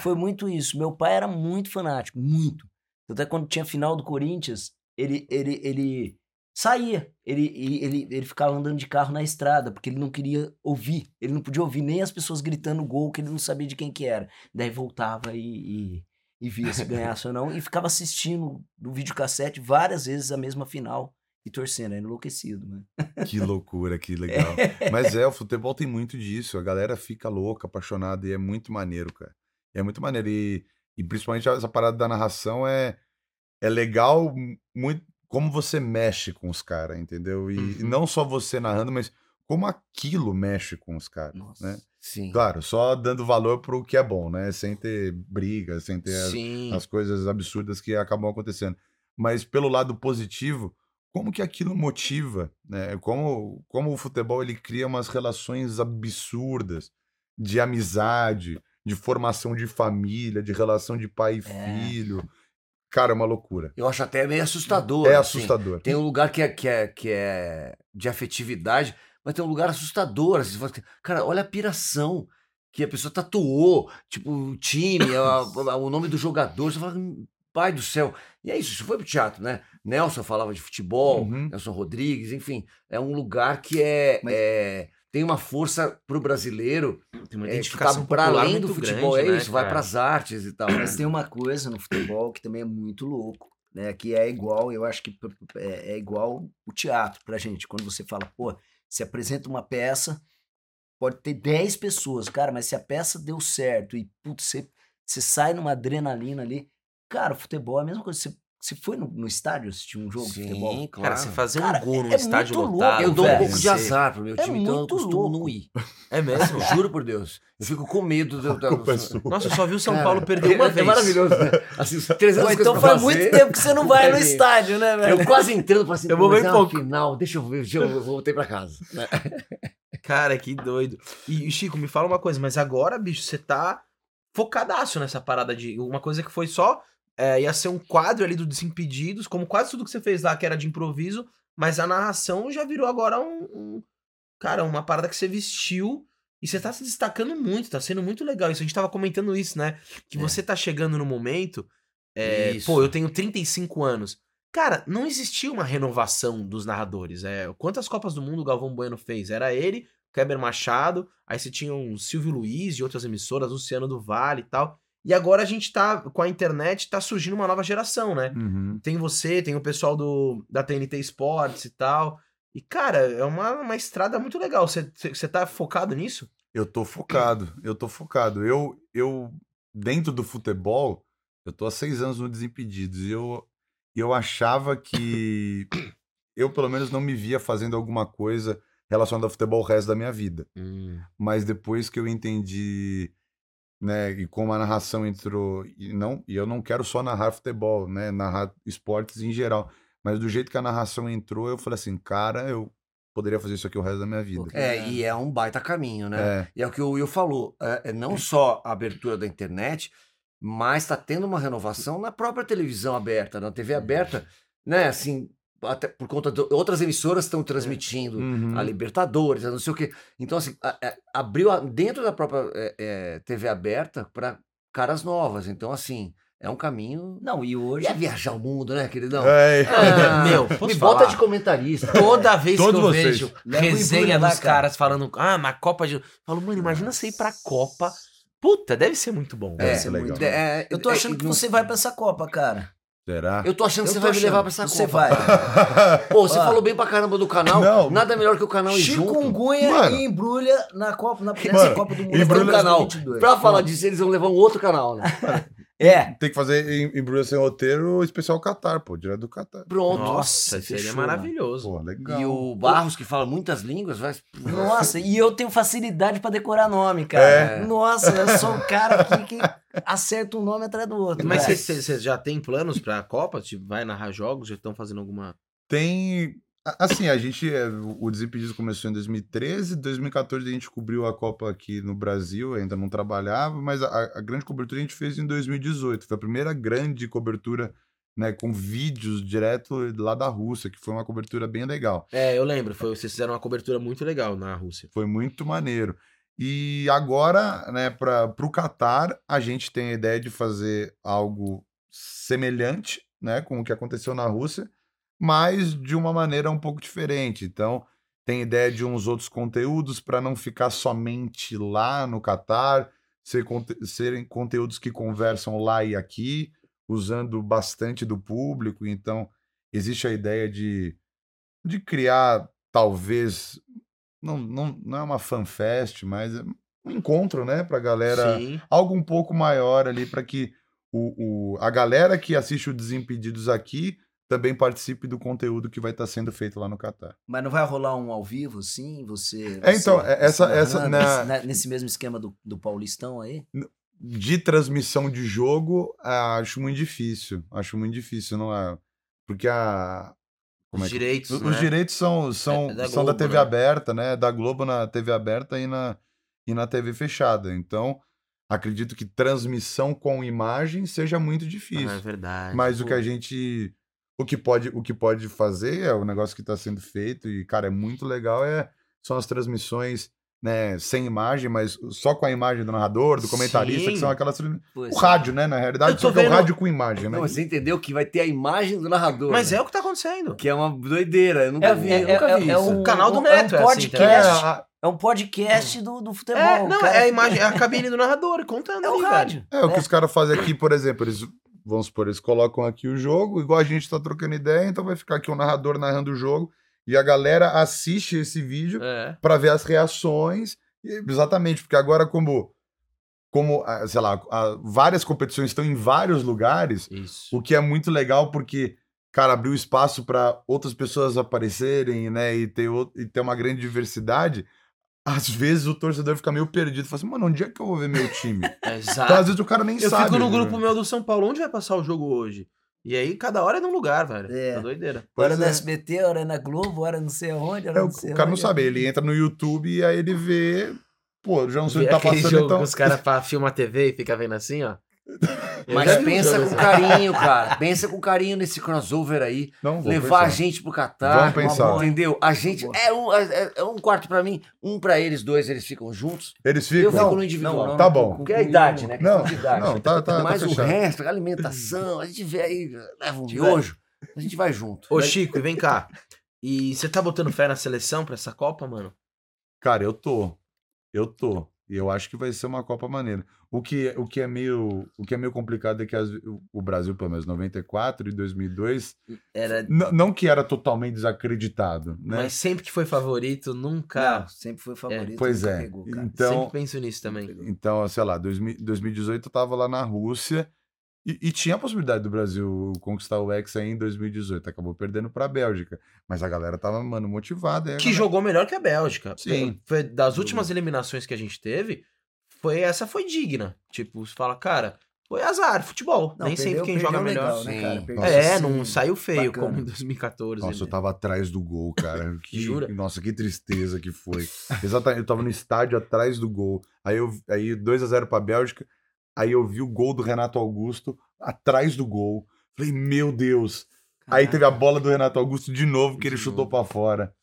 foi muito isso. Meu pai era muito fanático, muito. Até quando tinha final do Corinthians, ele, ele, ele saía. Ele, ele, ele, ele ficava andando de carro na estrada, porque ele não queria ouvir. Ele não podia ouvir nem as pessoas gritando gol, que ele não sabia de quem que era. Daí voltava e, e, e via se ganhasse ou não. E ficava assistindo no videocassete várias vezes a mesma final. E torcendo, era enlouquecido, mano. Que [LAUGHS] loucura, que legal. Mas é, o futebol tem muito disso. A galera fica louca, apaixonada, e é muito maneiro, cara. É muito maneiro. E E principalmente essa parada da narração é, é legal muito como você mexe com os caras, entendeu? E, e Uhum. não só você narrando, mas como aquilo mexe com os caras, né? Sim. Claro, só dando valor pro que é bom, né? Sem ter briga, sem ter as, as coisas absurdas que acabam acontecendo. Mas pelo lado positivo, como que aquilo motiva, né? Como, como o futebol ele cria umas relações absurdas de amizade, de formação de família, de relação de pai e É. filho. Cara, é uma loucura. Eu acho até meio assustador. É assim. assustador. Tem um lugar que é, que é, que é de afetividade, mas tem um lugar assustador. Assim, assim, cara, olha a piração que a pessoa tatuou, tipo, o time, a- [LAUGHS] a- o nome do jogador. Você fala, "Hum, pai do céu. E é isso, isso foi pro teatro, né? Nelson falava de futebol, Uhum. Nelson Rodrigues, enfim. É um lugar que é, Mas- é- tem uma força pro brasileiro Tem uma é, que tá identificação para além do futebol. grande, é né, isso, vai cara? pras artes e tal. Mas tem uma coisa no futebol que também é muito louco, né? Que é igual, eu acho que é, é igual o teatro pra gente. Quando você fala, pô, se apresenta uma peça, pode ter 10 pessoas, cara, mas se a peça deu certo e, putz, você, você sai numa adrenalina ali, cara, o futebol é a mesma coisa. Você, você foi no, no estádio assistir um jogo de futebol? Sim, Cara, claro. você fazer um gol num é estádio muito louco, lotado. Eu dou um velho, pouco de azar pro meu É time, então eu muito costumo louco. não ir. É mesmo? Juro por Deus. Eu fico com medo. do- é sua. Nossa, eu só vi o São Cara, Paulo perder uma é, vez. É maravilhoso, né? [LAUGHS] Assim, os 300 Pô, então faz fazer. muito tempo que você não vai no É, estádio, né, velho? Eu quase entrando, falei assim, Eu vou "Pô, mas bem é uma pouco." final, deixa eu ver, eu, voltei pra casa. [LAUGHS] Cara, que doido. E, Chico, me fala uma coisa, mas agora, bicho, você tá focadaço nessa parada de. Uma coisa que foi só. É, ia ser um quadro ali do Desimpedidos, como quase tudo que você fez lá, que era de improviso, mas a narração já virou agora um. um- cara, uma parada que você vestiu. E você tá se destacando muito, tá sendo muito legal. Isso a gente tava comentando isso, né? Que É. você tá chegando no momento. é, pô, eu tenho 35 anos. Cara, não existia uma renovação dos narradores. É, quantas Copas do Mundo o Galvão Bueno fez? Era ele, Kleber Machado, aí você tinha o Silvio Luiz de outras emissoras, Luciano do Vale e tal. E agora a gente tá, com a internet, tá surgindo uma nova geração, né? Uhum. Tem você, tem o pessoal do, da TNT Sports e tal. E, cara, é uma, uma estrada muito legal. Você, tá focado nisso? Eu tô focado, eu tô focado. Eu, eu dentro do futebol, eu tô há seis anos no Desimpedidos e eu, eu achava que [COUGHS] eu, pelo menos, não me via fazendo alguma coisa relacionada ao futebol o resto da minha vida. Mas depois que eu entendi, né, e como a narração entrou, e não, e eu não quero só narrar futebol, né, narrar esportes em geral, mas do jeito que a narração entrou, eu falei assim, cara, eu poderia fazer isso aqui o resto da minha vida. É, e é um baita caminho, né? É. E é o que o Will falou, é, é não [LAUGHS] só a abertura da internet, mas está tendo uma renovação na própria televisão aberta, na TV aberta, né? Assim, até por conta de outras emissoras estão transmitindo Uhum. a Libertadores, a não sei o quê. Então, assim, a- a- abriu a- dentro da própria é, é, TV aberta para caras novas. Então, assim, é um caminho. Não, e hoje. É viajar o mundo, né, queridão? É, Ah, Meu, posso me falar? bota de comentarista. Toda vez que eu vocês. vejo resenha dos cara. caras falando, ah, na Copa de. Eu falo, mano, imagina você ir pra Copa. Puta, deve ser muito bom. Deve É, ser legal. é, Eu tô é, achando que não- você vai pra essa Copa, cara. Será? Eu tô achando que você vai me levar pra achando. essa Você vai. [LAUGHS] Pô, você Ó. falou bem pra caramba do canal. Não. Nada melhor que o canal. Chikungunya Mano. e embrulha na Copa, na, nessa Mano, Copa do Mundo. embrulha- um canal. 2022. Pra falar disso, eles vão levar um outro canal, né? [LAUGHS] É. Tem que fazer em, em Sem Roteiro especial Qatar, pô, direto do Qatar. Pronto. Nossa, seria fechou, maravilhoso. Pô, legal. E o Barros, que fala muitas línguas, vai. Nossa, e eu tenho facilidade pra decorar nome, cara. É. Nossa, eu sou o cara aqui que acerta um nome atrás do outro. Mas cara. você já tem planos pra Copa? Tipo, vai narrar jogos? Já estão fazendo alguma. Tem. Assim, a gente. é, O Desimpedidos começou em 2013, 2014 a gente cobriu a Copa aqui no Brasil, ainda não trabalhava, mas a, a grande cobertura a gente fez em 2018. Foi a primeira grande cobertura, né, com vídeos direto lá da Rússia, que foi uma cobertura bem legal. É, eu lembro. Foi, vocês fizeram uma cobertura muito legal na Rússia. Foi muito maneiro. E agora, né, para o Catar, a gente tem a ideia de fazer algo semelhante, né, com o que aconteceu na Rússia, mas de uma maneira um pouco diferente. Então, tem ideia de uns outros conteúdos para não ficar somente lá no Catar, ser, conte- serem conteúdos que conversam lá e aqui, usando bastante do público. Então, existe a ideia de, de criar, talvez, não, não, não é uma fanfest, mas é um encontro, né, pra galera Sim. algo um pouco maior ali para que o, o- a galera que assiste o Desimpedidos aqui também participe do conteúdo que vai estar sendo feito lá no Catar. Mas não vai rolar um ao vivo, sim? Você. É, então, você- é, essa- você essa- na- nesse- nesse mesmo esquema do, do Paulistão aí? De transmissão de jogo, ah, acho muito difícil. Acho muito difícil, não é? Porque a. Como Os é que- direitos, Os né? direitos são, são, É da são da TV né? aberta, né? Da Globo na TV aberta e na, e na TV fechada. Então, acredito que transmissão com imagem seja muito Ah, é difícil. verdade. Mas o Pô, que a gente. O que pode, o que pode fazer é o negócio que está sendo feito, e, cara, é muito legal, é, são as transmissões. Né, sem imagem, mas só com a imagem do narrador, do comentarista, que Sim. são aquelas. O Pois rádio, né? Na realidade, só que é o rádio com imagem, né? Não, você entendeu que vai ter a imagem do narrador. Mas né? é o que tá acontecendo. Que é uma doideira. Eu nunca É, vi, é- eu nunca é- vi é isso. um- O canal do é um Neto é assim podcast. também. É, É um podcast do, do futebol. É, não, cara- é a imagem, é a cabine do narrador contando É o rádio. É, o que É. os caras fazem aqui, por exemplo, eles, vamos supor, eles colocam aqui o jogo, igual a gente tá trocando ideia, então vai ficar aqui o narrador narrando o jogo, e a galera assiste esse vídeo É. pra ver as reações, exatamente, porque agora como, como ah, sei lá, várias competições estão em vários lugares, Isso. o que é muito legal porque, cara, abriu espaço para outras pessoas aparecerem, né, e ter, e ter uma grande diversidade, às vezes o torcedor fica meio perdido, fala assim, mano, onde é que eu vou ver meu time? [LAUGHS] Exato. Então, às vezes o cara nem Eu sabe. fico no né? grupo meu do São Paulo, onde vai passar o jogo hoje? E aí, cada hora é num lugar, velho. É. É doideira. Pois Hora no é. SBT, hora na Globo, hora não sei aonde, hora É, não o sei o cara não onde. sabe, ele entra no YouTube e aí ele vê. Pô, já não sei o que tá passando, jogo então. que os caras filmam a TV e fica vendo assim, ó. Eu Mas pensa com carinho, [LAUGHS] cara. Pensa com carinho nesse crossover aí. Não, vou levar a pensar. gente pro Catar. Vamos pensar. Entendeu? A gente. É um, é, é um quarto pra mim, um pra eles, dois, eles ficam juntos. Eles Eu ficam. fico no individual. tá bom. Porque é a idade, né? Não, idade. não, tá, tá, tá Mas o fechado. resto, a alimentação, a gente vê aí, leva um miojo, a gente vai junto. Ô, Chico, e vem cá. E você tá botando fé na seleção pra essa Copa, mano? Cara, eu tô. Eu tô. E eu acho que vai ser uma Copa maneira. O que, o que, é, meio, o que é meio complicado é que as- o- Brasil, pelo menos 94 e 2002, Era. não que era totalmente desacreditado, né? Mas sempre que foi favorito, nunca. Não, sempre foi favorito. Pois nunca é. pegou. Então, Sempre penso nisso também. Então, sei lá, 2000 2018 eu tava lá na Rússia e, e tinha a possibilidade do Brasil conquistar o Hexa em 2018. Acabou perdendo pra Bélgica. Mas a galera tava, mano, motivada. a Que galera- jogou melhor que a Bélgica. Sim. Foi das últimas eliminações que a gente teve, foi essa foi digna. Tipo, você fala, cara, foi azar, futebol. Não, Nem sempre perdeu- quem joga melhor. legal, né, Sim. cara? Perdeu É, assim, não saiu feio bacana. como em 2014. Nossa, eu né? tava atrás do gol, cara. [LAUGHS] Que, Jura? Nossa, que tristeza que foi. Exatamente, eu tava no estádio atrás do gol. Aí, eu, aí 2x0 pra Bélgica. Aí eu vi o gol do Renato Augusto atrás do gol. Falei, meu Deus. Aí teve a bola do Renato Augusto de novo, que ele De chutou pra fora.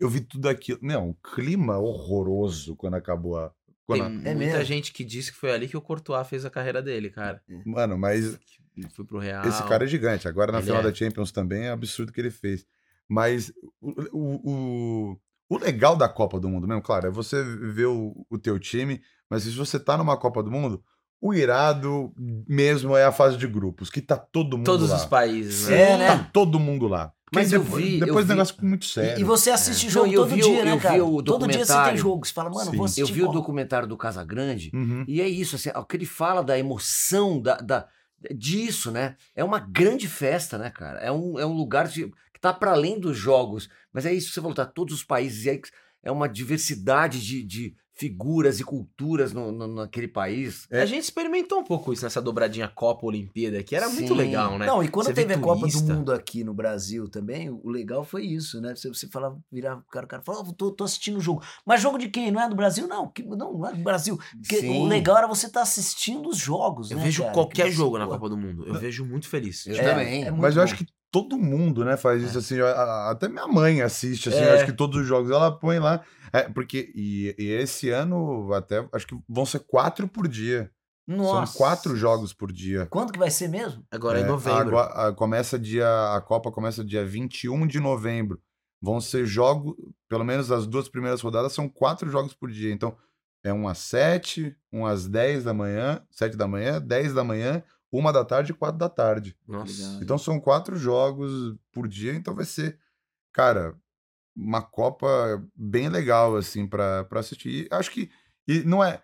Eu vi tudo aquilo. Não, um clima horroroso quando acabou a. Tem a- muita É mesmo? gente que disse que foi ali que o Courtois fez a carreira dele, cara. Mano, mas Ele foi pro Real. esse cara é gigante. Agora na Ele final é. da Champions também é absurdo o que ele fez. Mas o, o, o, legal da Copa do Mundo mesmo, claro, é você ver o, o teu time, mas se você tá numa Copa do Mundo, o irado mesmo é a fase de grupos, que tá todo mundo Todos lá. os países, É, né? né? Tá todo mundo lá. Mas eu depois, vi- eu Depois o vi- negócio ficou muito sério. e você assiste É. jogo Não, eu todo vi o- dia, né, eu vi cara? o todo dia você tem documentário. jogo. Você fala, mano, Sim. vou Eu assistir vi o documentário do Casagrande Uhum. e é isso, assim, o que ele fala da emoção, da, da- disso, né? É uma grande festa, né, cara? É um, é um lugar de- que tá para além dos jogos. Mas é isso que você falou, tá todos os países. E aí é uma diversidade de, de figuras e culturas no, no- naquele país. É. A gente experimentou um pouco isso nessa dobradinha Copa Olimpíada, que era muito Sim. legal, né? Não, e quando Você teve a Copa do. Mundo aqui no Brasil também, o legal foi isso, né? Você, você falava, virava o cara, o cara falava, "Ah, tô, tô assistindo o jogo. Mas jogo de quem? Não é do Brasil? Não, que- não, não é do Brasil. Porque o legal era você estar assistindo os jogos, Eu né, vejo cara? qualquer Que jogo na Copa do Mundo. Eu vejo muito feliz. Eu É, também. é muito Mas eu bom. acho que todo mundo, né, faz isso assim. a- a- Até minha mãe assiste, assim. É. Acho que todos os jogos ela põe lá. É, porque. E, e esse ano, até. Acho que vão ser quatro por dia. Nossa. São quatro jogos por dia. Quando que vai ser mesmo? Agora é, É, em novembro. agora- a, começa dia, a Copa começa dia 21 de novembro. Vão ser jogos, pelo menos as duas primeiras rodadas são quatro jogos por dia. Então, é um às 7, um às 10 da manhã, 7 da manhã, 10 da manhã, uma da tarde e quatro da tarde. Nossa. Então são quatro jogos por dia, então vai ser, cara, uma Copa bem legal, assim, pra, pra assistir. E acho que e não é.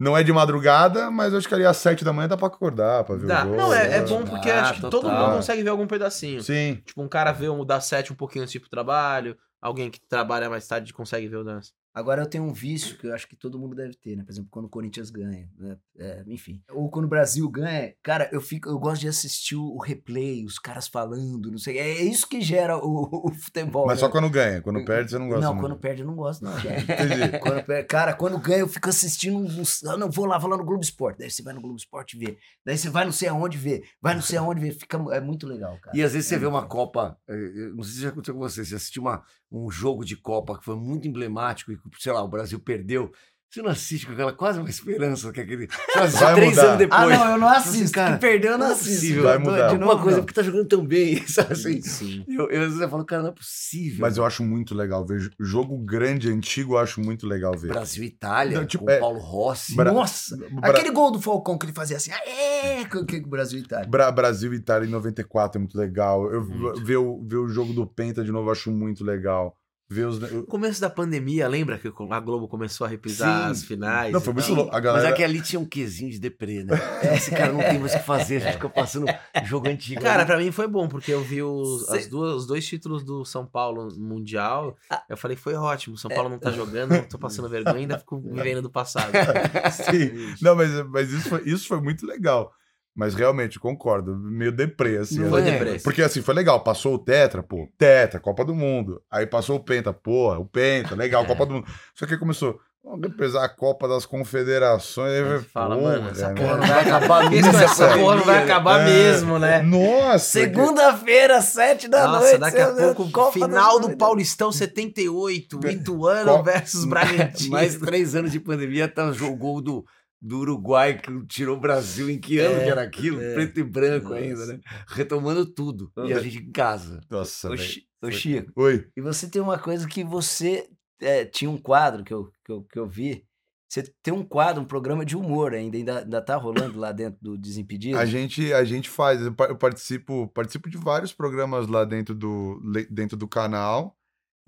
Não é de madrugada, mas eu acho que ali às sete da manhã dá pra acordar, pra ver Dá. o jogo. Não, é, é bom porque Ah, acho que todo total. mundo consegue ver algum pedacinho. Sim. Tipo, um cara vê um das sete um pouquinho antes de ir pro trabalho, alguém que trabalha mais tarde consegue ver o das. Agora eu tenho um vício que eu acho que todo mundo deve ter, né? Por exemplo, quando o Corinthians ganha, né? É, enfim. Ou quando o Brasil ganha, cara, eu fico, eu gosto de assistir o, replay, os caras falando, não sei. É isso que gera o, o futebol. Mas né? só quando ganha. Quando perde, você não gosta Não, muito. quando perde eu não gosto, não. [LAUGHS] Entendi. [LAUGHS] Quando per- cara, quando ganha, eu fico assistindo. uns- Eu não vou lá, vou lá no Globo Esporte. Daí você vai no Globo Esporte ver. Daí você vai não sei aonde ver. Vai não sei aonde ver. Fica, é muito legal, cara. E às vezes você É vê uma Copa, eh, eu não sei se já aconteceu com você, você assistiu uma, um jogo de Copa que foi muito emblemático e, sei lá, o Brasil perdeu. Você não assiste com aquela quase uma esperança que aquele. Vai três mudar. anos depois. Ah, não, eu não Assim, assisto. cara, que perdeu, eu não é assisto. Vai mudar. De Alguma novo, coisa não. porque tá jogando tão bem, [LAUGHS] sabe assim? Sim. Eu, eu às vezes eu falo, cara, não é possível. Mas eu acho muito legal ver. jo- Jogo grande, antigo, eu acho muito legal ver. Brasil e Itália, Não, tipo, com é- Paulo Rossi. Bra- Nossa! Bra- Aquele gol do Falcão que ele fazia assim, aê! Que que o Brasil e Itália. Bra- Brasil e Itália em 94 é muito legal. Eu Muito. ver o, ver o jogo do Penta de novo eu acho muito legal. Ver os. No começo da pandemia, lembra que a Globo começou a reprisar Sim. as finais? Não, foi muito louco. A Mas galera. é que ali tinha um quesinho de deprê, né? [LAUGHS] Esse cara não tem mais o que fazer, a gente fica passando jogo antigo. Cara, ali. pra mim foi bom, porque eu vi os, Cê- duas, os dois títulos do São Paulo Mundial. Ah. Eu falei, foi ótimo. São Paulo não tá jogando, não tô [LAUGHS] passando vergonha, ainda fico vivendo do passado. [LAUGHS] Sim. Não, mas, mas isso, foi, isso foi muito legal. Mas realmente, concordo. Meio deprê, assim. Foi né? deprê. Porque assim, foi legal. Passou o Tetra, pô. Tetra, Copa do Mundo. Aí passou o Penta, porra, o Penta, legal, [LAUGHS] É. Copa do Mundo. Só que começou. Vamos repesar a Copa das Confederações. Aí, Fala, pô, mano, essa porra né? não vai acabar [LAUGHS] mesmo, Essa porra não vai acabar é. mesmo, né? Nossa! Segunda-feira, sete da Nossa, noite. daqui a pouco, Copa final do. Paulistão 78, Ituano versus [LAUGHS] Bragantino. Mais três anos de pandemia, tá o gol do, do Uruguai que tirou o Brasil. Em que ano É, que era aquilo? é. Preto e branco Nossa. ainda, né? Retomando tudo. E a gente em casa. Nossa, Ô, ô, Chico, Oi. e você tem uma coisa que você é, tinha um quadro que eu, que, eu, que eu vi. Você tem um quadro, um programa de humor ainda, ainda, ainda tá rolando lá dentro do Desimpedidos? A gente, a gente faz, eu pa- eu participo, participo de vários programas lá dentro do, dentro do canal.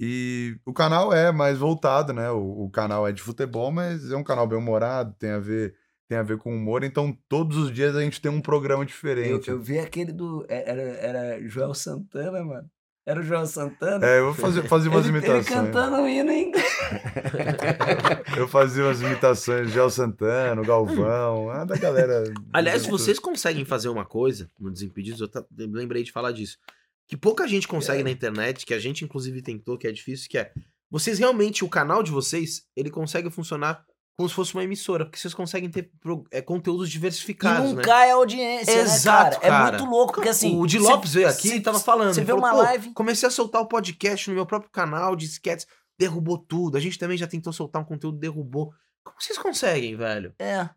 E o canal é mais voltado, né? O, o canal é de futebol, mas é um canal bem humorado, tem a ver, tem a ver com humor. Então, todos os dias a gente tem um programa Eu, diferente. eu vi aquele do. é- Era, era Joel Santana, mano. Era o Joel Santana. É, eu vou fazer, fazer umas ele, ele imitações. cantando um hino em inglês. [LAUGHS] Eu fazia umas imitações de Gel Santana, o Galvão, ah, da galera. Aliás, vocês conseguem fazer uma coisa no Desimpedidos, eu lembrei de falar disso, que pouca gente consegue na internet, que a gente inclusive tentou, que é difícil, que é, vocês realmente, o canal de vocês, ele consegue funcionar como se fosse uma emissora, porque vocês conseguem ter pro- é, conteúdos E diversificados, não né? cai a audiência, Exato, né, cara? cara. É muito louco, porque assim... o cê- Lopes veio aqui e tava falando. Você vê uma "Pô, live... Comecei a soltar o podcast no meu próprio canal de sketches, derrubou tudo. A gente também já tentou soltar um conteúdo, derrubou. Como vocês conseguem, velho? É.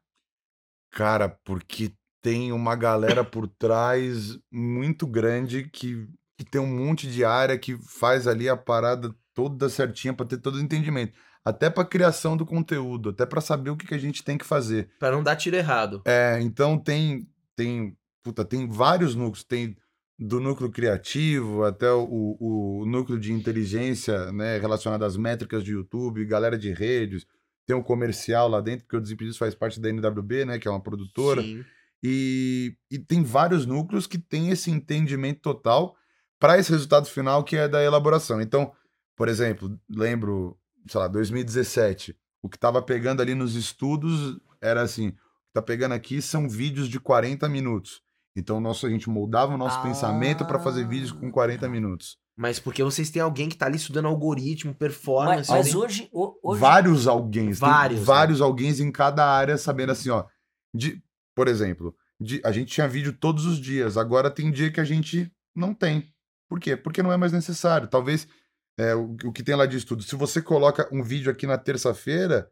Cara, porque tem uma galera por trás muito grande que, que tem um monte de área que faz ali a parada toda certinha pra ter todo o entendimento. Até pra criação do conteúdo, até pra saber o que, que a gente tem que fazer. Pra não dar tiro errado. É, então tem, tem, puta, tem vários núcleos, tem do núcleo criativo até o, o núcleo de inteligência, né, relacionado às métricas de YouTube, galera de redes, tem o comercial lá dentro, porque o Desimpedidos faz parte da NWB, né, que é uma produtora, Sim. e, e tem vários núcleos que têm esse entendimento total para esse resultado final que é da elaboração. Então, por exemplo, lembro, sei lá, 2017, o que estava pegando ali nos estudos era assim, o que tá pegando aqui são vídeos de 40 minutos. Então, nosso, a gente moldava o nosso pensamento para fazer vídeos com 40 minutos. Mas porque vocês têm alguém que tá ali estudando algoritmo, Mas, performance. mas alguém- hoje, ho- hoje... vários alguém, Vários, né? vários alguém em cada área sabendo assim, ó, de, por exemplo, de, a gente tinha vídeo todos os dias, agora tem dia que a gente não tem. Por quê? Porque não é mais necessário. Talvez é, o, o que tem lá de estudo, se você coloca um vídeo aqui na terça-feira,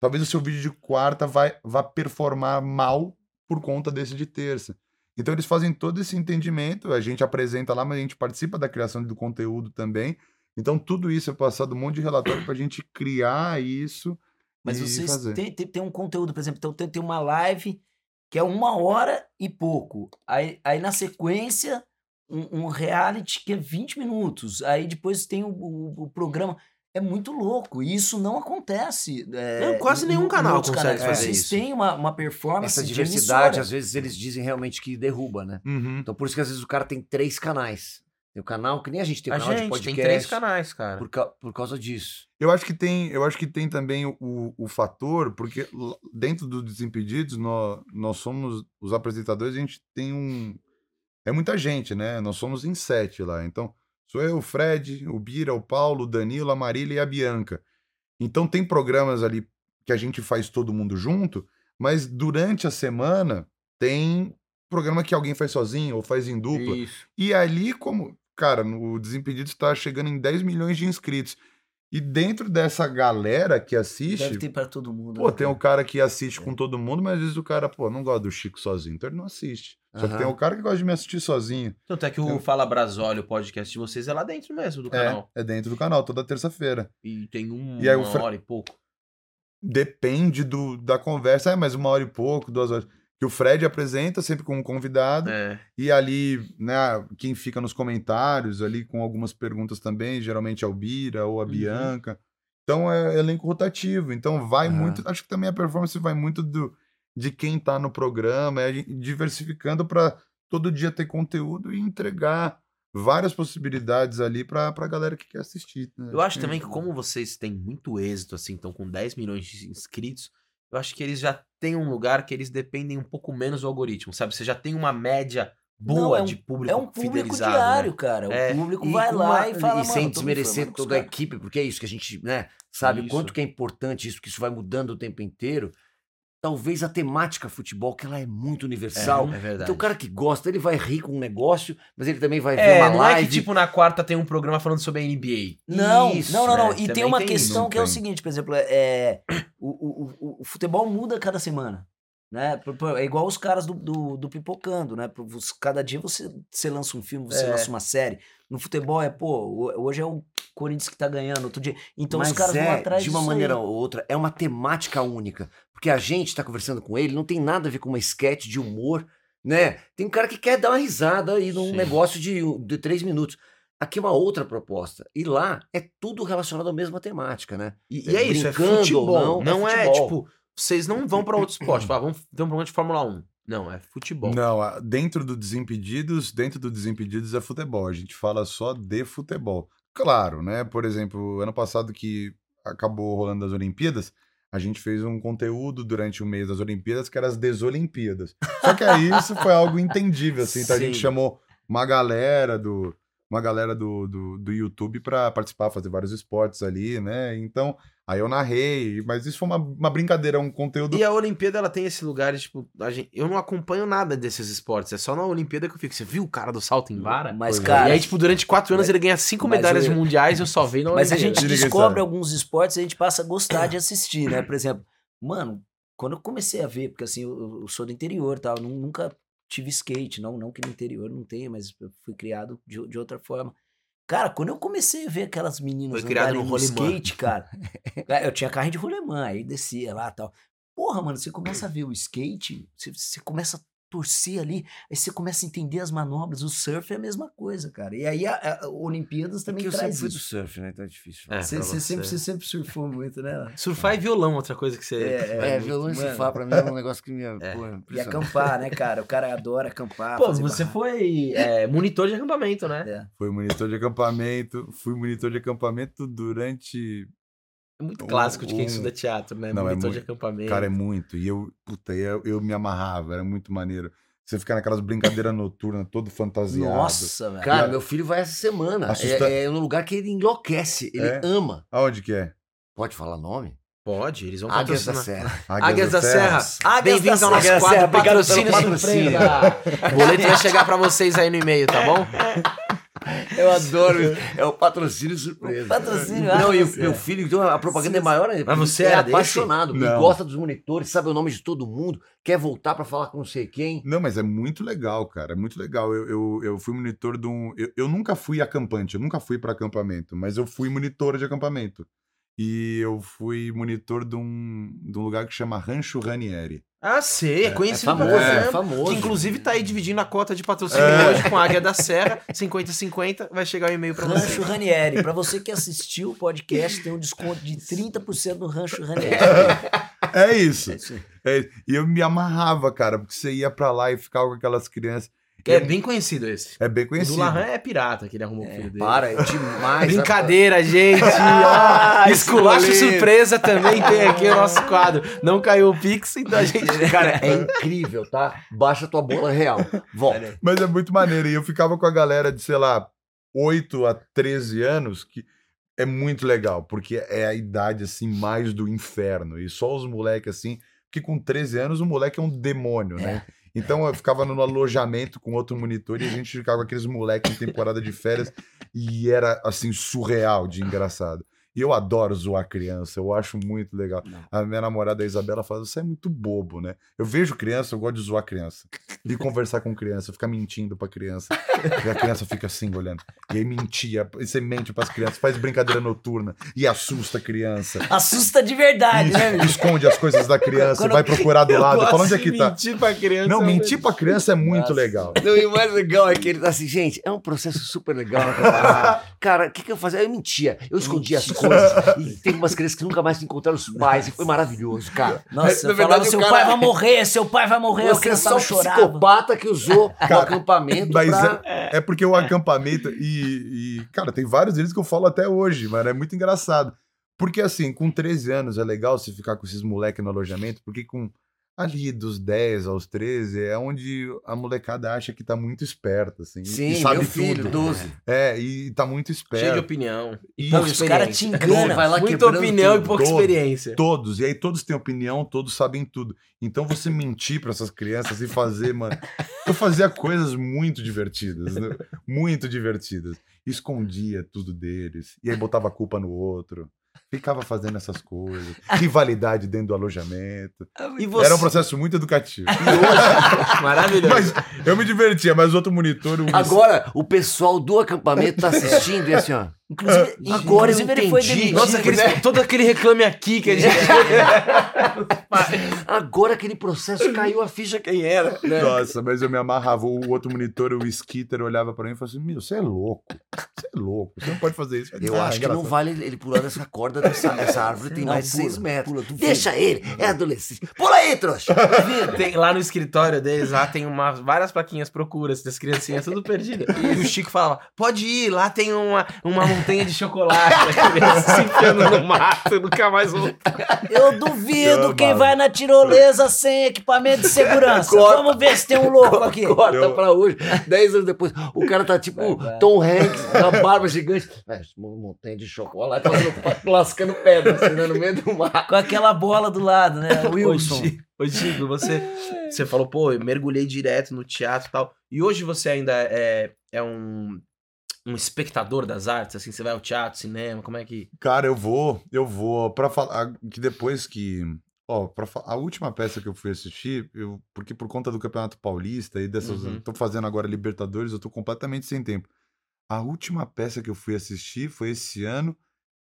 talvez o seu vídeo de quarta vai vá performar mal por conta desse de terça. Então eles fazem todo esse entendimento, a gente apresenta lá, mas a gente participa da criação do conteúdo também. Então tudo isso é passado um monte de relatório para a gente criar isso Mas e vocês fazer. têm, têm, têm um conteúdo, por exemplo, então tem, tem uma live que é uma hora e pouco. Aí, aí na sequência, um, um reality que é 20 minutos. Aí depois tem o, o- o programa. É muito louco. E isso não acontece. é, Não, quase nenhum canal consegue canais. fazer Vocês isso. têm uma, uma performance. Essa de diversidade, às vezes, eles dizem realmente que derruba, né? Uhum. Então, por isso que às vezes o cara tem três canais. Tem o canal, que nem a gente tem o a canal de gente podcast. tem três canais, cara. Por, ca- por causa disso. Eu acho que tem, eu acho que tem também o, o fator, porque dentro do Desimpedidos, nós, nós somos os apresentadores, a gente tem um. É muita gente, né? Nós somos em sete lá. Então, sou eu, o Fred, o Bira, o Paulo, o Danilo, a Marília e a Bianca. Então, tem programas ali que a gente faz todo mundo junto, mas durante a semana tem programa que alguém faz sozinho ou faz em dupla. Isso. E ali, como, cara, o Desimpedidos está chegando em 10 milhões de inscritos. E dentro dessa galera que assiste, Deve ter pra todo mundo. pô, né, tem o cara? cara que assiste com todo mundo, mas às vezes o cara, pô, não gosta do Chico sozinho, então ele não assiste. Só que Aham. tem o cara que gosta de me assistir sozinho. Tanto é que o Eu- Fala Brasólio, o podcast de vocês, é lá dentro mesmo do canal. É, é dentro do canal, toda terça-feira. E tem um, E aí uma Fra- hora e pouco. Depende do, da conversa, é, mas uma hora e pouco, duas horas. Que o Fred apresenta sempre com um convidado. É. E ali, né, quem fica nos comentários, ali com algumas perguntas também, geralmente é o Bira ou a Uhum. Bianca. Então é elenco rotativo. Então vai Aham. muito. Acho que também a performance vai muito do, de quem tá no programa, é diversificando para todo dia ter conteúdo e entregar várias possibilidades ali pra, pra galera que quer assistir. né? Eu acho também que como vocês têm muito êxito, assim, estão com 10 milhões de inscritos, eu acho que eles já têm um lugar que eles dependem um pouco menos do algoritmo, sabe? Você já tem uma média boa Não, é um- de público É um público fidelizado, diário, né? cara. O É, público vai com lá uma- e fala, e sem desmerecer toda a equipe, porque é isso que a gente, né, sabe o Isso. quanto que é importante isso, que isso vai mudando o tempo inteiro. Talvez a temática futebol, que ela é muito universal. É verdade. Então o cara que gosta, ele vai rir com um negócio, mas ele também vai ver É, uma não live. é que tipo na quarta tem um programa falando sobre a NBA. Não, Isso, não, não, não. né? E tem uma tem questão que é o seguinte, por exemplo, é, o, o, o, o futebol muda cada semana. Né? É igual os caras do, do, do Pipocando, né? Cada dia você, você lança um filme, você É. lança uma série. No futebol é, pô, ho- hoje é o Corinthians que tá ganhando, outro dia. Então mas os caras é, vão atrás de uma disso aí. maneira ou outra, é uma temática única. Porque a gente tá conversando com ele, não tem nada a ver com uma sketch de humor, né? Tem um cara que quer dar uma risada aí num Sim. negócio de, de três minutos. Aqui é uma outra proposta. E lá é tudo relacionado à mesma temática, né? E, e é isso, é futebol. não, Não, é é, futebol. tipo, vocês não vão pra outro esporte. [CLEARS THROAT] Fala, vamos ter um programa de Fórmula 1. Não, é futebol. Não, dentro do Desimpedidos, dentro do Desimpedidos é futebol. A gente fala só de futebol. Claro, né? Por exemplo, ano passado que acabou rolando as Olimpíadas, a gente fez um conteúdo durante o mês das Olimpíadas que era as Desolimpíadas. Só que aí isso foi algo entendível, assim. Então a gente chamou uma galera do uma galera do, do, do YouTube para participar, fazer vários esportes ali, né? Então, aí eu narrei, mas isso foi uma, uma brincadeira, um conteúdo E a Olimpíada, ela tem esse lugar, de, tipo, a gente, eu não acompanho nada desses esportes. É só na Olimpíada que eu fico. Você viu o cara do salto em vara? Mas, Pois é. cara, e aí, tipo, durante quatro anos mas- ele ganha cinco medalhas eu- mundiais eu só [LAUGHS] vejo na Mas a Olimpíada. gente descobre alguns esportes e a gente passa a gostar de assistir, né? Por exemplo, mano, quando eu comecei a ver, porque assim, eu, eu sou do interior, tal, nu- nunca tive skate, não, não que no interior não tenha, mas eu fui criado de, de outra forma. Cara, quando eu comecei a ver aquelas meninas Foi andarem no no skate, cara, [LAUGHS] é, eu tinha carrinho de rolemã, aí descia lá tal. Porra, mano, você começa a ver o skate, você, você começa a torcer ali, aí você começa a entender as manobras, o surf é a mesma coisa, cara. E aí a, a Olimpíadas também Porque eu sempre traz fui do isso. surf, né? Então é difícil. É, Você, você sempre, você. sempre surfou muito, né? Surfar e violão, outra coisa que você. É, É, violão e surfar pra mim é um negócio que me. [LAUGHS] É. pô, E acampar, né, cara? O cara adora acampar. Pô, fazer você foi é, monitor de acampamento, né? É. Foi monitor de acampamento, fui monitor de acampamento durante. É muito Um- clássico de quem um- estuda teatro, né? Não, é monitor de muito- acampamento. Cara, é muito. E eu, puta, eu, eu me amarrava, era muito maneiro. Você ficar naquelas brincadeiras noturnas, todo fantasiado. Nossa, velho. Cara, a- meu filho vai essa semana. Assusta- É, é no lugar que ele enlouquece. Ele É? ama. Aonde que é? Pode falar nome? Pode, eles vão Águias da. [LAUGHS] Serra. Águias da Serra. Bem-vindos ao nosso quadro patrocínio. Surpresa. [LAUGHS] O boleto vai chegar pra vocês aí no e-mail, tá bom? [LAUGHS] Eu adoro. isso. É o patrocínio surpresa. Patrocínio, Não, e o meu filho, então a propaganda é maior ainda. Mas você é apaixonado. Ele gosta dos monitores, sabe o nome de todo mundo, quer voltar pra falar com não sei quem. Não, mas é muito legal, cara. É muito legal. Eu, eu, eu fui monitor de um. Eu, eu nunca fui acampante, eu nunca fui para acampamento, mas eu fui monitor de acampamento. E eu fui monitor de um, de um lugar que chama Rancho Ranieri. Ah, sei, é conhecido é pra famoso, caramba. é famoso. Que inclusive tá aí dividindo a cota de patrocínio É. hoje com a Águia da Serra, [LAUGHS] 50-50, vai chegar o e-mail pra você. Rancho Ranieri. Pra você que assistiu o podcast, tem um desconto de 30% no Rancho Ranieri. É isso. É isso. É, e eu me amarrava, cara, porque você ia pra lá e ficava com aquelas crianças. É bem conhecido esse. É bem O do conhecido. Larran é pirata, que ele arrumou o filho dele. Para, é demais. [LAUGHS] Brincadeira, gente. [LAUGHS] Ah, Esculacho surpresa também tem aqui o nosso quadro. Não caiu o Pix, então a gente. [LAUGHS] Cara, é incrível, tá? Baixa tua bola real. Volta. Mas é muito maneiro. E eu ficava com a galera de, sei lá, 8 a 13 anos, que é muito legal, porque é a idade, assim, mais do inferno. E só os moleques, assim, porque com 13 anos o moleque é um demônio, né? Então eu ficava no alojamento com outro monitor e a gente ficava com aqueles moleques em temporada de férias e era, assim, surreal de engraçado. E eu adoro zoar criança, eu acho muito legal. Não. A minha namorada a Isabela fala: você é muito bobo, né? Eu vejo criança, eu gosto de zoar criança. De conversar com criança, ficar mentindo pra criança. E a criança fica assim olhando. E aí mentia, e você mente pras crianças, faz brincadeira noturna e assusta a criança. Assusta de verdade, Isso, né, esconde as coisas da criança, Quando- vai procurar do lado. Fala onde é que tá. Mentir pra criança. Não, mentir pra criança é muito Nossa. legal. Não, e o mais legal é que ele tá assim, gente, é um processo super legal. cara? Cara, o que, que eu fazia? Eu mentia. Eu escondia as coisas. [LAUGHS] E teve umas crianças que nunca mais encontraram os pais. E foi maravilhoso, cara. [LAUGHS] Nossa, Na eu falava, o seu cara- pai vai morrer, seu pai vai morrer. Você é só um chorava. psicopata que usou [LAUGHS] o acampamento Mas pra... é, é porque o acampamento. E, e, cara, tem vários deles que eu falo até hoje, mano. É muito engraçado. Porque, assim, com 13 anos é legal você ficar com esses moleques no alojamento, porque com ali dos 10 aos 13 é onde a molecada acha que tá muito esperta, assim. e Sim, sabe meu filho, tudo. 12. É, e tá muito Cheio de esperto. opinião. E Pô, os caras te experiência. enganam. Vai lá Muita opinião tudo. e pouca Todo. experiência. Todos, e aí todos têm opinião, todos sabem tudo. Então você mentir pra essas crianças e fazer, mano. Eu fazia coisas muito divertidas, né? muito divertidas. Escondia tudo deles, e aí botava a culpa no outro. Ficava fazendo essas coisas. Rivalidade dentro do alojamento. E você? Era um processo muito educativo. [LAUGHS] Maravilhoso. Mas eu me divertia, mas o outro monitor. o- Agora, o pessoal do acampamento tá assistindo e assim, ó. Inclusive, Agora eu ele foi demitido. Nossa, aquele, né? todo aquele reclame aqui que a gente. [LAUGHS] Agora aquele processo caiu a ficha quem era. Né? Nossa, mas eu me amarrava. O outro monitor, o Skitter, olhava pra mim e falava assim: Meu, você é louco. Você é louco. Você não pode fazer isso. Eu Ah, acho que não vale ele pular dessa corda dessa, [LAUGHS] dessa árvore, tem Não, mais de 6 metros. pula, Deixa ele, é adolescente. Pula aí, trouxa. Tá? Tem, lá no escritório deles, lá tem uma, várias plaquinhas procuras das criancinhas, tudo perdido. E o Chico falava: pode ir, lá tem uma, uma montanha de chocolate. Criança se enfiando no mato, nunca mais voltou. Eu duvido Eu quem amava. vai na tirolesa sem equipamento de segurança. [LAUGHS] Corta. Vamos ver se tem um louco aqui. Corta Eu- pra hoje, 10 anos depois. O cara tá tipo Vai, vai. Tom Hanks, com a barba gigante. É, montanha de chocolate, lascando pedra, assim, né, no meio do mar. Com aquela bola do lado, né? [LAUGHS] Wilson. Ô, Chico, você, você falou, pô, eu mergulhei direto no teatro e tal. E hoje você ainda é, é um, um espectador das artes? Assim, você vai ao teatro, cinema, como é que. Cara, eu vou, eu vou. Pra falar que depois que. Ó, pra, a última peça que eu fui assistir, eu, porque por conta do Campeonato Paulista e dessas. Uhum. Tô fazendo agora Libertadores, eu tô completamente sem tempo. A última peça que eu fui assistir foi esse ano,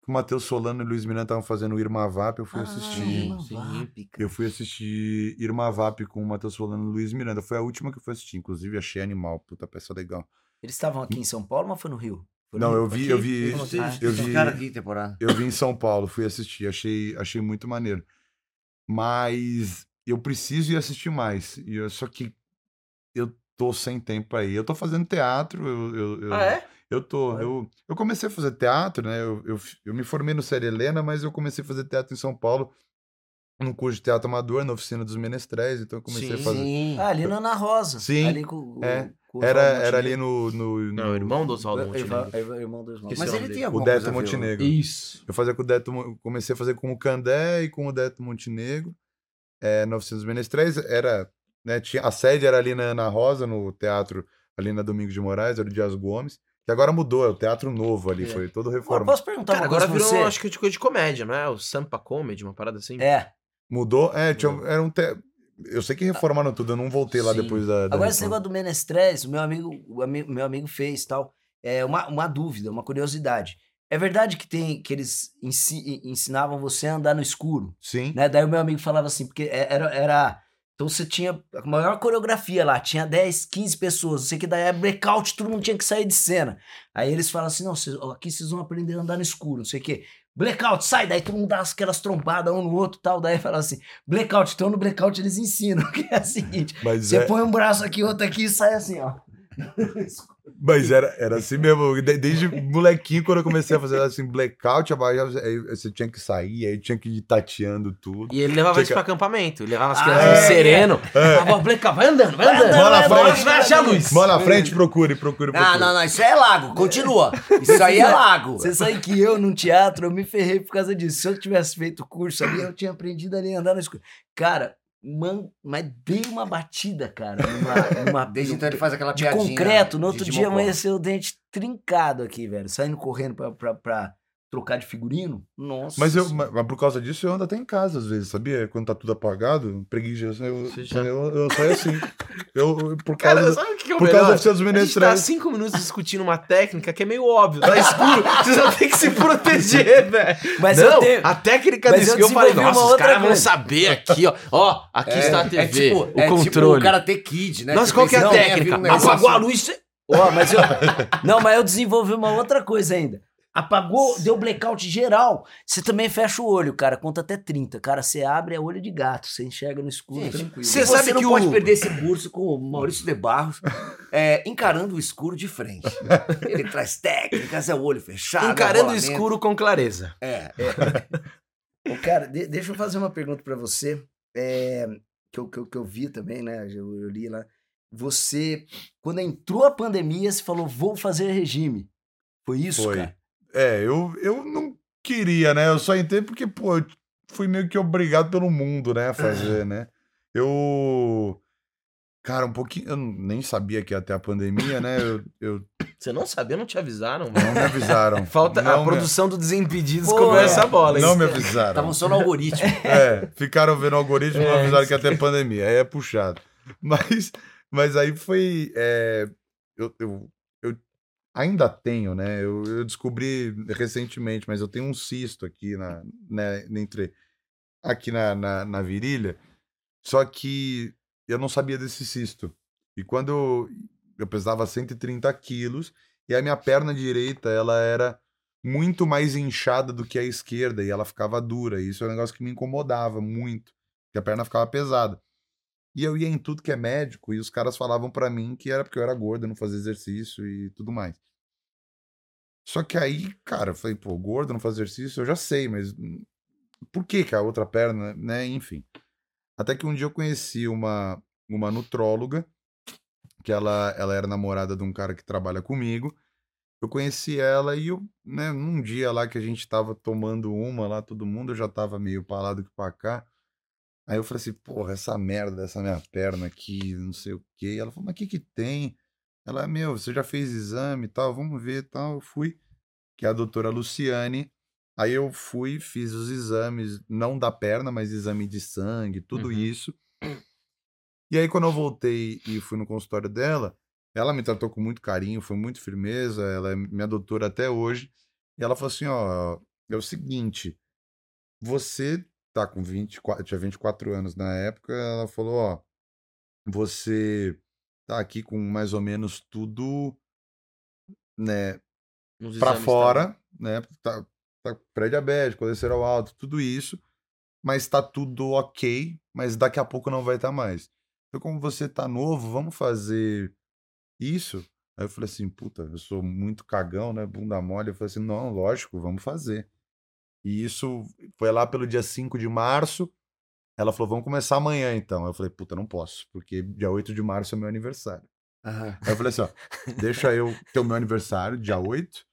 que o Matheus Solano e o Luiz Miranda estavam fazendo o Irma Vap, eu fui assistir. Ah, sim. Vap, cara. Eu fui assistir Irma Vap com o Matheus Solano e o Luiz Miranda. Foi a última que eu fui assistir, inclusive achei animal. Puta peça legal. Eles estavam aqui em São Paulo, mas foi no Rio? Foi no Não, Rio? eu vi, eu vi, Aqui? Ah, eu vi. Que temporada. Eu vim em São Paulo, fui assistir, achei, achei muito maneiro. Mas eu preciso ir assistir mais. E eu- só que eu tô sem tempo ir. Eu tô fazendo teatro, eu, eu, eu, Ah, é? eu tô. Eu, eu comecei a fazer teatro, né? Eu, eu, eu me formei no Série Helena, mas eu comecei a fazer teatro em São Paulo, num curso de teatro amador, na oficina dos menestréis, então eu comecei Sim. a fazer. Sim. Ah, ali na Ana Rosa. Sim, Ali com, o- é. com o Era, era ali Montenegro. no. no, Não, no- irmão do Oswaldo Irmão- Montenegro. irmão- irmão do Oswaldo. Esqueci Mas o ele tem alguma o Deto coisa ver, Montenegro. Isso. Eu fazia com o Deto, comecei a fazer com o Candé e com o Deto Montenegro, é, 900 Menestréis, era, né, tinha, a sede era ali na Ana Rosa, no teatro, ali na Domingos de Moraes, era o Dias Gomes, que agora mudou, é o teatro novo ali, É. foi todo Agora, reforma. posso perguntar Cara, agora virou, você? acho que de coisa de comédia, não é? O Sampa Comedy, uma parada assim. É. Mudou? É, tinha, era um te... Eu sei que reformaram tudo, eu não voltei lá Sim. depois da, da Agora, esse reforma. negócio do Menestrés, o meu amigo, o ami- meu amigo fez tal. É uma, uma dúvida, uma curiosidade. É verdade que tem que eles ensi- ensinavam você a andar no escuro, Sim, né? Daí o meu amigo falava assim, porque é- era, era Então você tinha a maior coreografia lá, tinha 10, 15 pessoas, não sei o que, daí é blackout, todo mundo tinha que sair de cena. Aí eles falam assim: não, ó, aqui vocês vão aprender a andar no escuro, não sei o que. Blackout, sai, daí todo mundo dá aquelas trompadas um no outro e tal. Daí fala assim: blackout, então no blackout eles ensinam, [LAUGHS] que é o seguinte: Mas, você é- põe um braço aqui, outro aqui e sai assim, ó. [LAUGHS] mas era, era assim mesmo. de- Desde molequinho, quando eu comecei a fazer assim, blackout, aí você tinha que sair, aí tinha que ir tateando tudo. E ele levava Tinha isso que- pra acampamento. Ele levava as Ah, crianças é, sereno. É. Falava, blackout, vai andando, vai andando. andando, vai andando. Vai, achar a luz. Mão na frente, procure, procure, procure. Não, não, não, isso aí é lago, continua. Isso aí é lago. Você sabe que eu, num teatro, eu me ferrei por causa disso. Se eu tivesse feito o curso ali, eu tinha aprendido ali a andar no escuro. Cara, man, mas dei uma batida, cara. Numa, [LAUGHS] numa, Desde então ele faz aquela de piadinha. concreto. No outro de dia amanheceu o dente trincado aqui, velho. Saindo correndo pra, pra, pra trocar de figurino. Nossa. Mas, eu, mas mas por causa disso eu ando até em casa às vezes, sabia? Quando tá tudo apagado, preguiça, eu, já- eu, eu saio assim. [LAUGHS] Eu, por Cara, causa, sabe o que é o por causa da oficina dos A gente tá menestréis. cinco minutos discutindo uma técnica que é meio óbvio, tá escuro, [LAUGHS] você só tem que se proteger, [LAUGHS] velho. Mas Não, eu tenho. a técnica mas disso eu eu falei, desenvolvi uma nossa, os outra caras vão saber aqui, ó. Ó, aqui É, está a é TV, tipo, o é controle. tipo o Karate Kid, né? Nossa, qual que é a técnica? um Apagou a luz, você... Ó, mas eu. [LAUGHS] Não, mas eu desenvolvi uma outra coisa ainda. Apagou, deu blackout geral. Você também fecha o olho, cara. Conta até 30. Cara, você abre é olho de gato. Você enxerga no escuro Gente, tranquilo. você Você, sabe não que pode o- perder esse curso com o Maurício de Barros é, encarando o escuro de frente. Ele traz técnicas, é o olho fechado. Encarando o escuro com clareza. É. Ô, cara, de- deixa eu fazer uma pergunta pra você. é, que, eu, que, eu, que eu vi também, né? Eu, eu li lá. Você, quando entrou a pandemia, você falou, vou fazer regime. Foi isso, Foi. cara? É, eu, eu não queria, né? Eu só entrei porque, pô, eu fui meio que obrigado pelo mundo, né, a fazer, né? Eu. Cara, um pouquinho. Eu nem sabia que ia ter a pandemia, né? Eu, eu- Você não sabia, não te avisaram, mano. [LAUGHS] não me avisaram. Falta não a me- produção do Desimpedidos Pô, comeu é. essa bola? Não me avisaram. Tava só no algoritmo. [LAUGHS] É, ficaram vendo o algoritmo e não É, avisaram que ia ter pandemia. Aí é puxado. [LAUGHS] Mas, mas aí foi. é, eu, eu ainda tenho, né? Eu, eu descobri recentemente, mas eu tenho um cisto aqui na, né, entre. Aqui na, na, na virilha. Só que eu não sabia desse cisto. E quando eu, pesava 130 quilos, e a minha perna direita, ela era muito mais inchada do que a esquerda e ela ficava dura. E isso é um negócio que me incomodava muito, que a perna ficava pesada. E eu ia em tudo que é médico e os caras falavam pra mim que era porque eu era gordo, não fazia exercício e tudo mais. Só que aí, cara, eu falei, pô, gordo, não faz exercício, eu já sei, mas por que que a outra perna, né? Enfim. Até que um dia eu conheci uma, uma nutróloga, que ela, ela era namorada de um cara que trabalha comigo. Eu conheci ela e eu, né, num dia lá que a gente tava tomando uma lá, todo mundo, eu já tava meio pra lá do que pra cá. Aí eu falei assim, porra, essa merda dessa minha perna aqui, não sei o quê. Ela falou, mas o que que tem? Ela, meu, você já fez exame e tal, vamos ver e tal. Eu fui, que é a doutora Luciane. Aí eu fui, fiz os exames, não da perna, mas exame de sangue, tudo Uhum. isso. E aí quando eu voltei e fui no consultório dela, ela me tratou com muito carinho, foi muito firmeza, ela é minha doutora até hoje. E ela falou assim, ó, é o seguinte, você tá com 24, tinha 24 anos na época, ela falou, ó, você tá aqui com mais ou menos tudo, né, exames fora, né, tá, tá pré-diabetes, colesterol alto, tudo isso, mas tá tudo ok, mas daqui a pouco não vai estar mais. Então, como você tá novo, vamos fazer isso? Aí eu falei assim, puta, eu sou muito cagão, né, bunda mole. Eu falei assim, não, lógico, vamos fazer. E isso foi lá pelo dia 5 de março. Ela falou, vamos começar amanhã então. Eu falei, puta, não posso, porque dia 8 de março é meu aniversário. Aham. Aí eu falei assim, ó, deixa eu ter o meu aniversário, dia 8.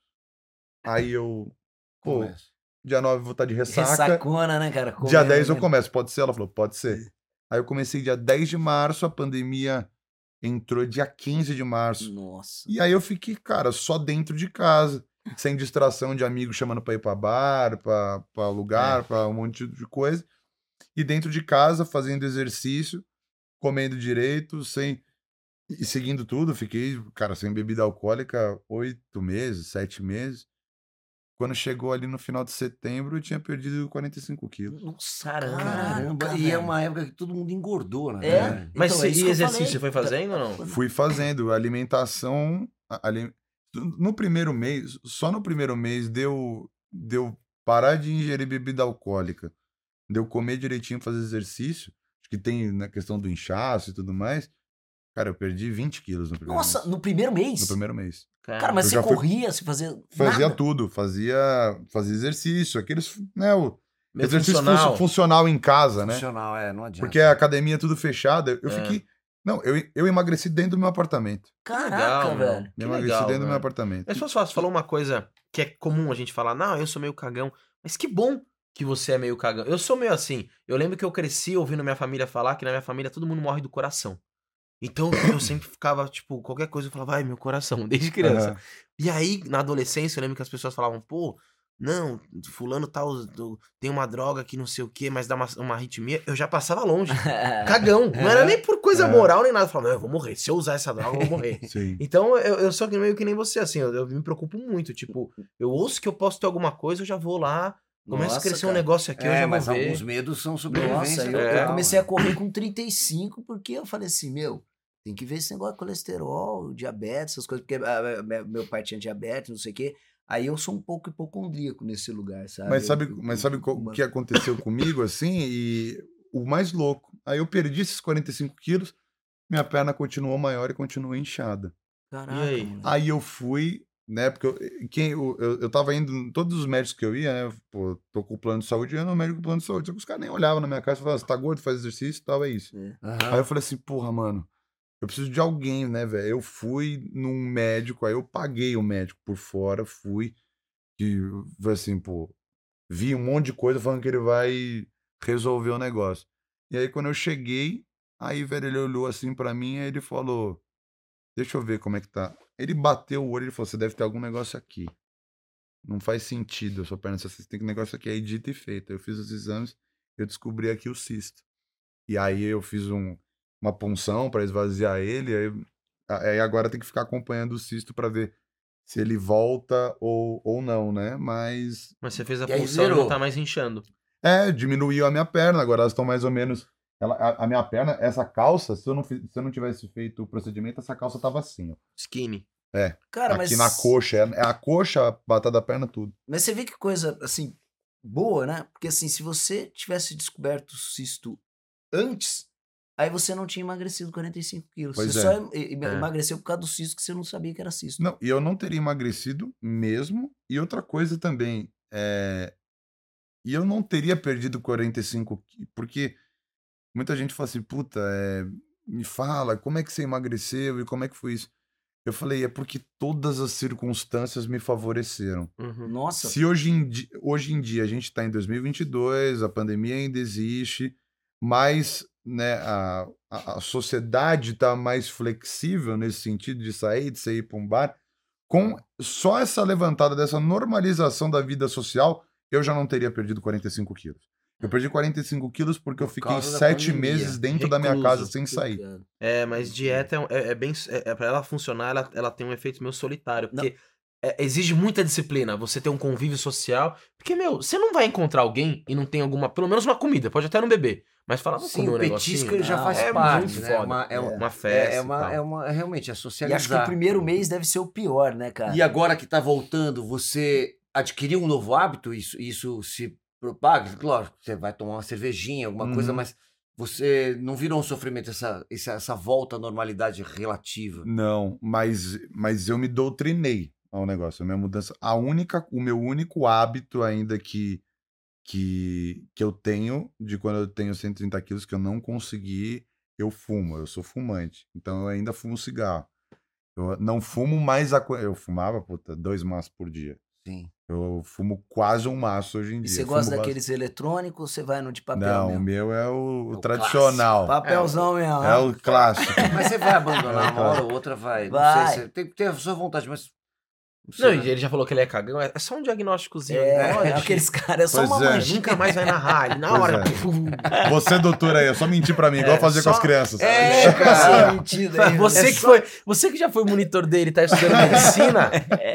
Aí eu, pô, dia 9 eu vou estar de ressaca. Ressacona, né, cara? Dia Comendo, 10 eu né? começo, pode ser? Ela falou, pode ser. Aí eu comecei dia 10 de março, a pandemia entrou dia 15 de março. Nossa. E aí eu fiquei, cara, só dentro de casa, sem distração de amigos chamando pra ir pra bar, pra, pra lugar, pra um monte de coisa. E dentro de casa, fazendo exercício, comendo direito, sem. E seguindo tudo, fiquei, cara, sem bebida alcoólica oito meses, sete meses. Quando chegou ali no final de setembro, eu tinha perdido 45 quilos. Nossa, Caramba. caramba. E é uma época que todo mundo engordou, né? É. Mas Então, é e exercício, você foi fazendo ou não? Fui fazendo alimentação. ali- No primeiro mês, só no primeiro mês deu, deu parar de ingerir bebida alcoólica, deu comer direitinho, fazer exercício, acho que tem na questão do inchaço e tudo mais. Cara, eu perdi 20 quilos no primeiro Nossa, mês. no primeiro mês? No primeiro mês. Cara, mas Eu você já fui- corria, você fazia. Fazia nada? tudo, fazia, fazia exercício, aqueles, né, o Meio exercício funcional. funcional. funcional em casa, né? Funcional, é, não adianta. Porque a academia é tudo fechada. Eu É. fiquei. Não, eu, eu emagreci dentro do meu apartamento. Caraca, velho. Que emagreci legal, dentro do meu velho. apartamento. Mas se fosse fácil, falou uma coisa que é comum a gente falar, não, eu sou meio cagão. Mas que bom que você é meio cagão. Eu sou meio assim. Eu lembro que eu cresci ouvindo minha família falar que na minha família todo mundo morre do coração. Então eu sempre ficava, tipo, qualquer coisa eu falava, ai, meu coração, [LAUGHS] desde criança. Aham. E aí, na adolescência, eu lembro que as pessoas falavam, pô, não, fulano tal, do- tem uma droga que não sei o quê, mas dá uma, uma arritmia. Eu já passava longe. [LAUGHS] Cagão. Não era nem por coisa moral nem nada. Eu falava, não, eu vou morrer. Se eu usar essa droga, eu vou morrer. [LAUGHS] Sim. Então, eu, eu sou que- meio que nem você, assim, eu, eu me preocupo muito. Tipo, eu ouço que eu posso ter alguma coisa, eu já vou lá, começa a crescer um cara. negócio aqui, eu É, já mas ver. alguns medos são sobrevivência. Nossa, eu, É. eu comecei a correr com 35 porque eu falei assim, meu, tem que ver esse negócio de colesterol, diabetes, essas coisas, porque ah, me- meu pai tinha diabetes, não sei o quê. Aí eu sou um pouco hipocondríaco nesse lugar, sabe? Mas sabe, Eu- mas sabe o uma- que aconteceu comigo, assim? E o mais louco. Aí eu perdi esses 45 quilos, minha perna continuou maior e continuou inchada. Caraca, E aí? Aí eu fui, né? Porque eu, quem, eu, eu, eu tava indo, todos os médicos que eu ia, né? Pô, tô com o plano de saúde, eu no médico com o plano de saúde. Só que os caras nem olhavam na minha cara e falavam, você tá gordo, faz exercício e tal, é isso. Aham. Aí eu falei assim, porra, mano, eu preciso de alguém, né, velho? Eu fui num médico, aí eu paguei o médico por fora, fui, e foi assim, pô, vi um monte de coisa falando que ele vai resolver o negócio. E aí quando eu cheguei, aí, velho, ele olhou assim pra mim, aí ele falou, deixa eu ver como é que tá. Ele bateu o olho e falou, você deve ter algum negócio aqui. Não faz sentido a sua perna, você tem que negócio aqui, aí dito e feito. Eu fiz os exames, eu descobri aqui o cisto. E aí eu fiz um, uma punção para esvaziar ele, aí, aí agora tem que ficar acompanhando o cisto para ver se ele volta ou, ou não, né? Mas Mas você fez a E aí função e não tá mais inchando. é, diminuiu a minha perna, agora elas estão mais ou menos. Ela, a, a minha perna, essa calça, se eu, não, se eu não tivesse feito o procedimento, essa calça tava assim, ó. Skinny. Cara, aqui mas, na coxa, é, é a coxa, a batata da perna, tudo. mas você vê que coisa, assim, boa, né? Porque, assim, se você tivesse descoberto o cisto antes, aí você não tinha emagrecido 45 quilos. Pois você é. só em- em- É. emagreceu por causa do cisto que você não sabia que era cisto. Não, e eu não teria emagrecido mesmo. E outra coisa também, é... e eu não teria perdido 45 quilos, porque muita gente fala assim, puta, é, me fala, como é que você emagreceu e como é que foi isso? Eu falei, é porque todas as circunstâncias me favoreceram. Uhum. Nossa, Se hoje em, di- hoje em dia a gente está em 2022, a pandemia ainda existe, mas né, a, a, sociedade está mais flexível nesse sentido de sair, de sair para um bar, com só essa levantada dessa normalização da vida social, eu já não teria perdido 45 quilos. Eu perdi 45 quilos porque eu Por fiquei causa da sete pandemia. meses dentro da minha Recluso. casa sem sair. É, mas dieta é, é, é bem. É, é, pra ela funcionar, ela, ela tem um efeito meio solitário. Não. É, exige muita disciplina. Você ter um convívio social. Porque, meu, você não vai encontrar alguém e não tem alguma. Pelo menos uma comida, pode até não beber. Mas falar, vamos Sim, comer um o petisco negocinho. ele já Não, faz é parte, muito né? foda. É uma, é, uma- Uma festa. é, e uma, tal. é uma- realmente, é E socializar. acho que o primeiro mês deve ser o pior, né, cara? E agora que tá voltando, você adquiriu um novo hábito? Isso, isso se propaga? Claro, você vai tomar uma cervejinha, alguma coisa, Uhum. mas você não virou um sofrimento essa, essa, essa volta à normalidade relativa? Não, mas, mas eu me doutrinei ao negócio, a minha mudança. A única, o meu único hábito ainda que, que, que eu tenho, de quando eu tenho 130 quilos, que eu não consegui, eu fumo, eu sou fumante. Então eu ainda fumo cigarro. Eu não fumo mais a. Eu fumava, puta, dois maços por dia. Sim. Eu fumo quase um maço hoje em E dia. você gosta bastante. daqueles eletrônicos ou você vai no de papel Não, o mesmo? meu é o, o É o tradicional. Papelzão mesmo. É né? o clássico. [LAUGHS] Mas você vai abandonar É, uma hora ou outra, vai. Não Vai. sei se tem que ter a sua vontade, mas Não, e ele já falou que ele é cagão. É só um diagnósticozinho. É, Olha, aqueles caras, é só Pois uma é. mancha. Nunca mais vai narrar. Ele na Pois hora. é. Você, doutor, aí, é só mentir pra mim, igual É, fazer com só- as crianças. É, Cara, cara. mentira aí, Você, é que só- foi, você que já foi monitor dele e tá estudando medicina,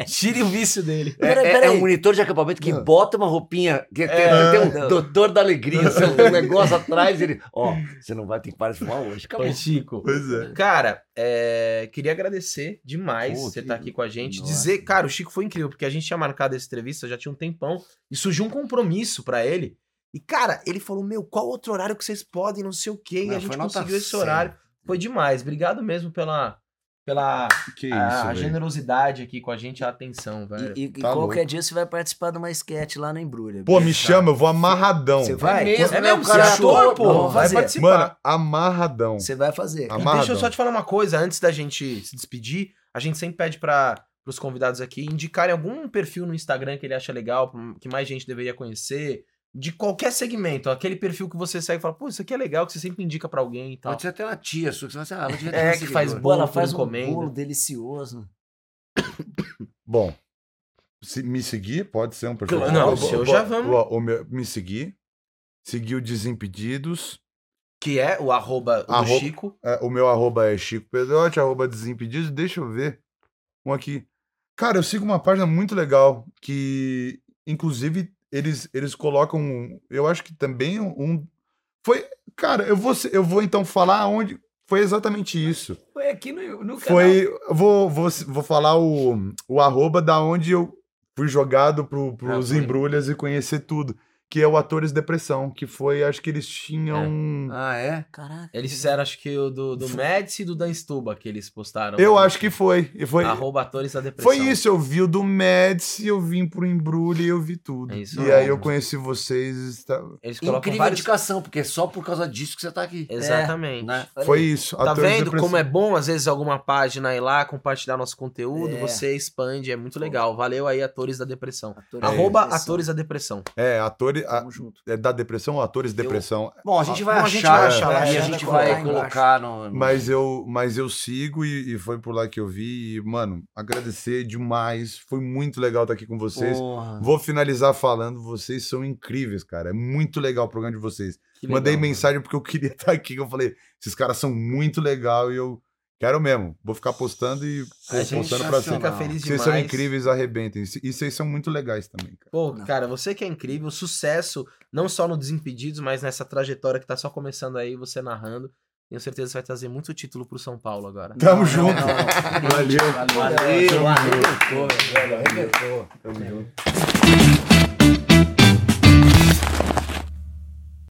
tire o vício dele. É, Peraí, é- peraí. é um monitor de acampamento que bota uma roupinha, que tem, É. tem um Não. doutor da alegria, assim, um negócio atrás, ele, ó, você não vai ter que parar de fumar hoje, acabou. Ô, Chico. Pois é. Cara, é, queria agradecer demais Pô, você estar aqui com a gente. Nossa. Dizer, cara, o Chico foi incrível, porque a gente tinha marcado essa entrevista já tinha um tempão e surgiu um compromisso pra ele. E, cara, ele falou: Meu, qual outro horário que vocês podem, não sei o quê. E Não, a gente conseguiu esse 100. horário. Foi demais. Obrigado mesmo pela, pela Que isso, a, generosidade aqui com a gente, a atenção, velho. E, e Tá qualquer louco. dia você vai participar de uma sketch lá no Embrulha. Pô, me chama, eu vou amarradão. Você vai? É mesmo, É mesmo, você cara é ator, pô. Vai fazer. participar. Mano, amarradão. Você vai fazer. E Amarradão. deixa eu só te falar uma coisa, antes da gente se despedir, a gente sempre pede para os convidados aqui indicarem algum perfil no Instagram que ele acha legal, que mais gente deveria conhecer, de qualquer segmento, aquele perfil que você segue e fala, pô, isso aqui é legal, que você sempre indica pra alguém e tal. Pode ser até uma tia sua, que você vai assim, ah, ela É, que faz seguidor. Ela bolo por faz um encomenda. bolo delicioso. Bom, se me seguir, pode ser um perfil. Claro, não, o seu ó, já vamos. ó, o meu- me seguir. Seguir o Desimpedidos. Que é o arroba do Arroba- Chico. É, o meu arroba é Chico Pedrotti, arroba Desimpedidos. Deixa eu ver. Um aqui. Cara, eu sigo uma página muito legal que, inclusive, eles, eles colocam. Eu acho que também um. Foi. Cara, eu vou, eu vou então falar onde. Foi exatamente isso. Foi aqui no, no Foi. eu Vou, vou, vou falar o, o arroba da onde eu fui jogado pro, pros Ah, foi. embrulhas e conhecer tudo. Que é o Atores Depressão, que foi, acho que eles tinham. Ah, é? Caraca. Eles fizeram, acho que o do, do Médici e do Dan Stuba que eles postaram. Eu acho que foi. E foi Arroba atores da depressão. Foi isso, eu vi o do Médici, eu vim pro Embrulho e eu vi tudo. É isso e mesmo. aí eu conheci vocês. está- Eles colocam Incrível vários... indicação, porque é só por causa disso que você tá aqui. Exatamente. né? Olha Foi isso. Tá Atores vendo Depressão. como é bom, às vezes, alguma página ir lá compartilhar nosso conteúdo, É. você expande, é muito legal. Valeu aí, Atores da Depressão. Atores Arroba da depressão. Atores da Depressão. É, atores. A- é da depressão ou atores depressão? Bom, a gente vai bom, a achar, gente vai achar lá, e a a gente vai colocar no... no- Mas eu, mas eu sigo e, e foi por lá que eu vi. E, mano, agradecer demais. Foi muito legal estar aqui com vocês. Porra. Vou finalizar falando, vocês são incríveis, cara. É muito legal o programa de vocês. Que Mandei legal, mano. mensagem porque eu queria estar [LAUGHS] aqui. que Eu falei, esses caras são muito legal e eu quero mesmo. Vou ficar postando e pô, postando pra fica cima. feliz Vocês demais. são incríveis, arrebentem. E vocês são muito legais também, cara. Pô, Não. cara, você que é incrível, sucesso, não só no Desimpedidos, mas nessa trajetória que tá só começando aí, você narrando. Tenho certeza que você vai trazer muito título pro São Paulo agora. Tamo Não, junto. não, não. Valeu. Valeu, Valeu, arrebentou, velho, arrebentou. Tamo junto.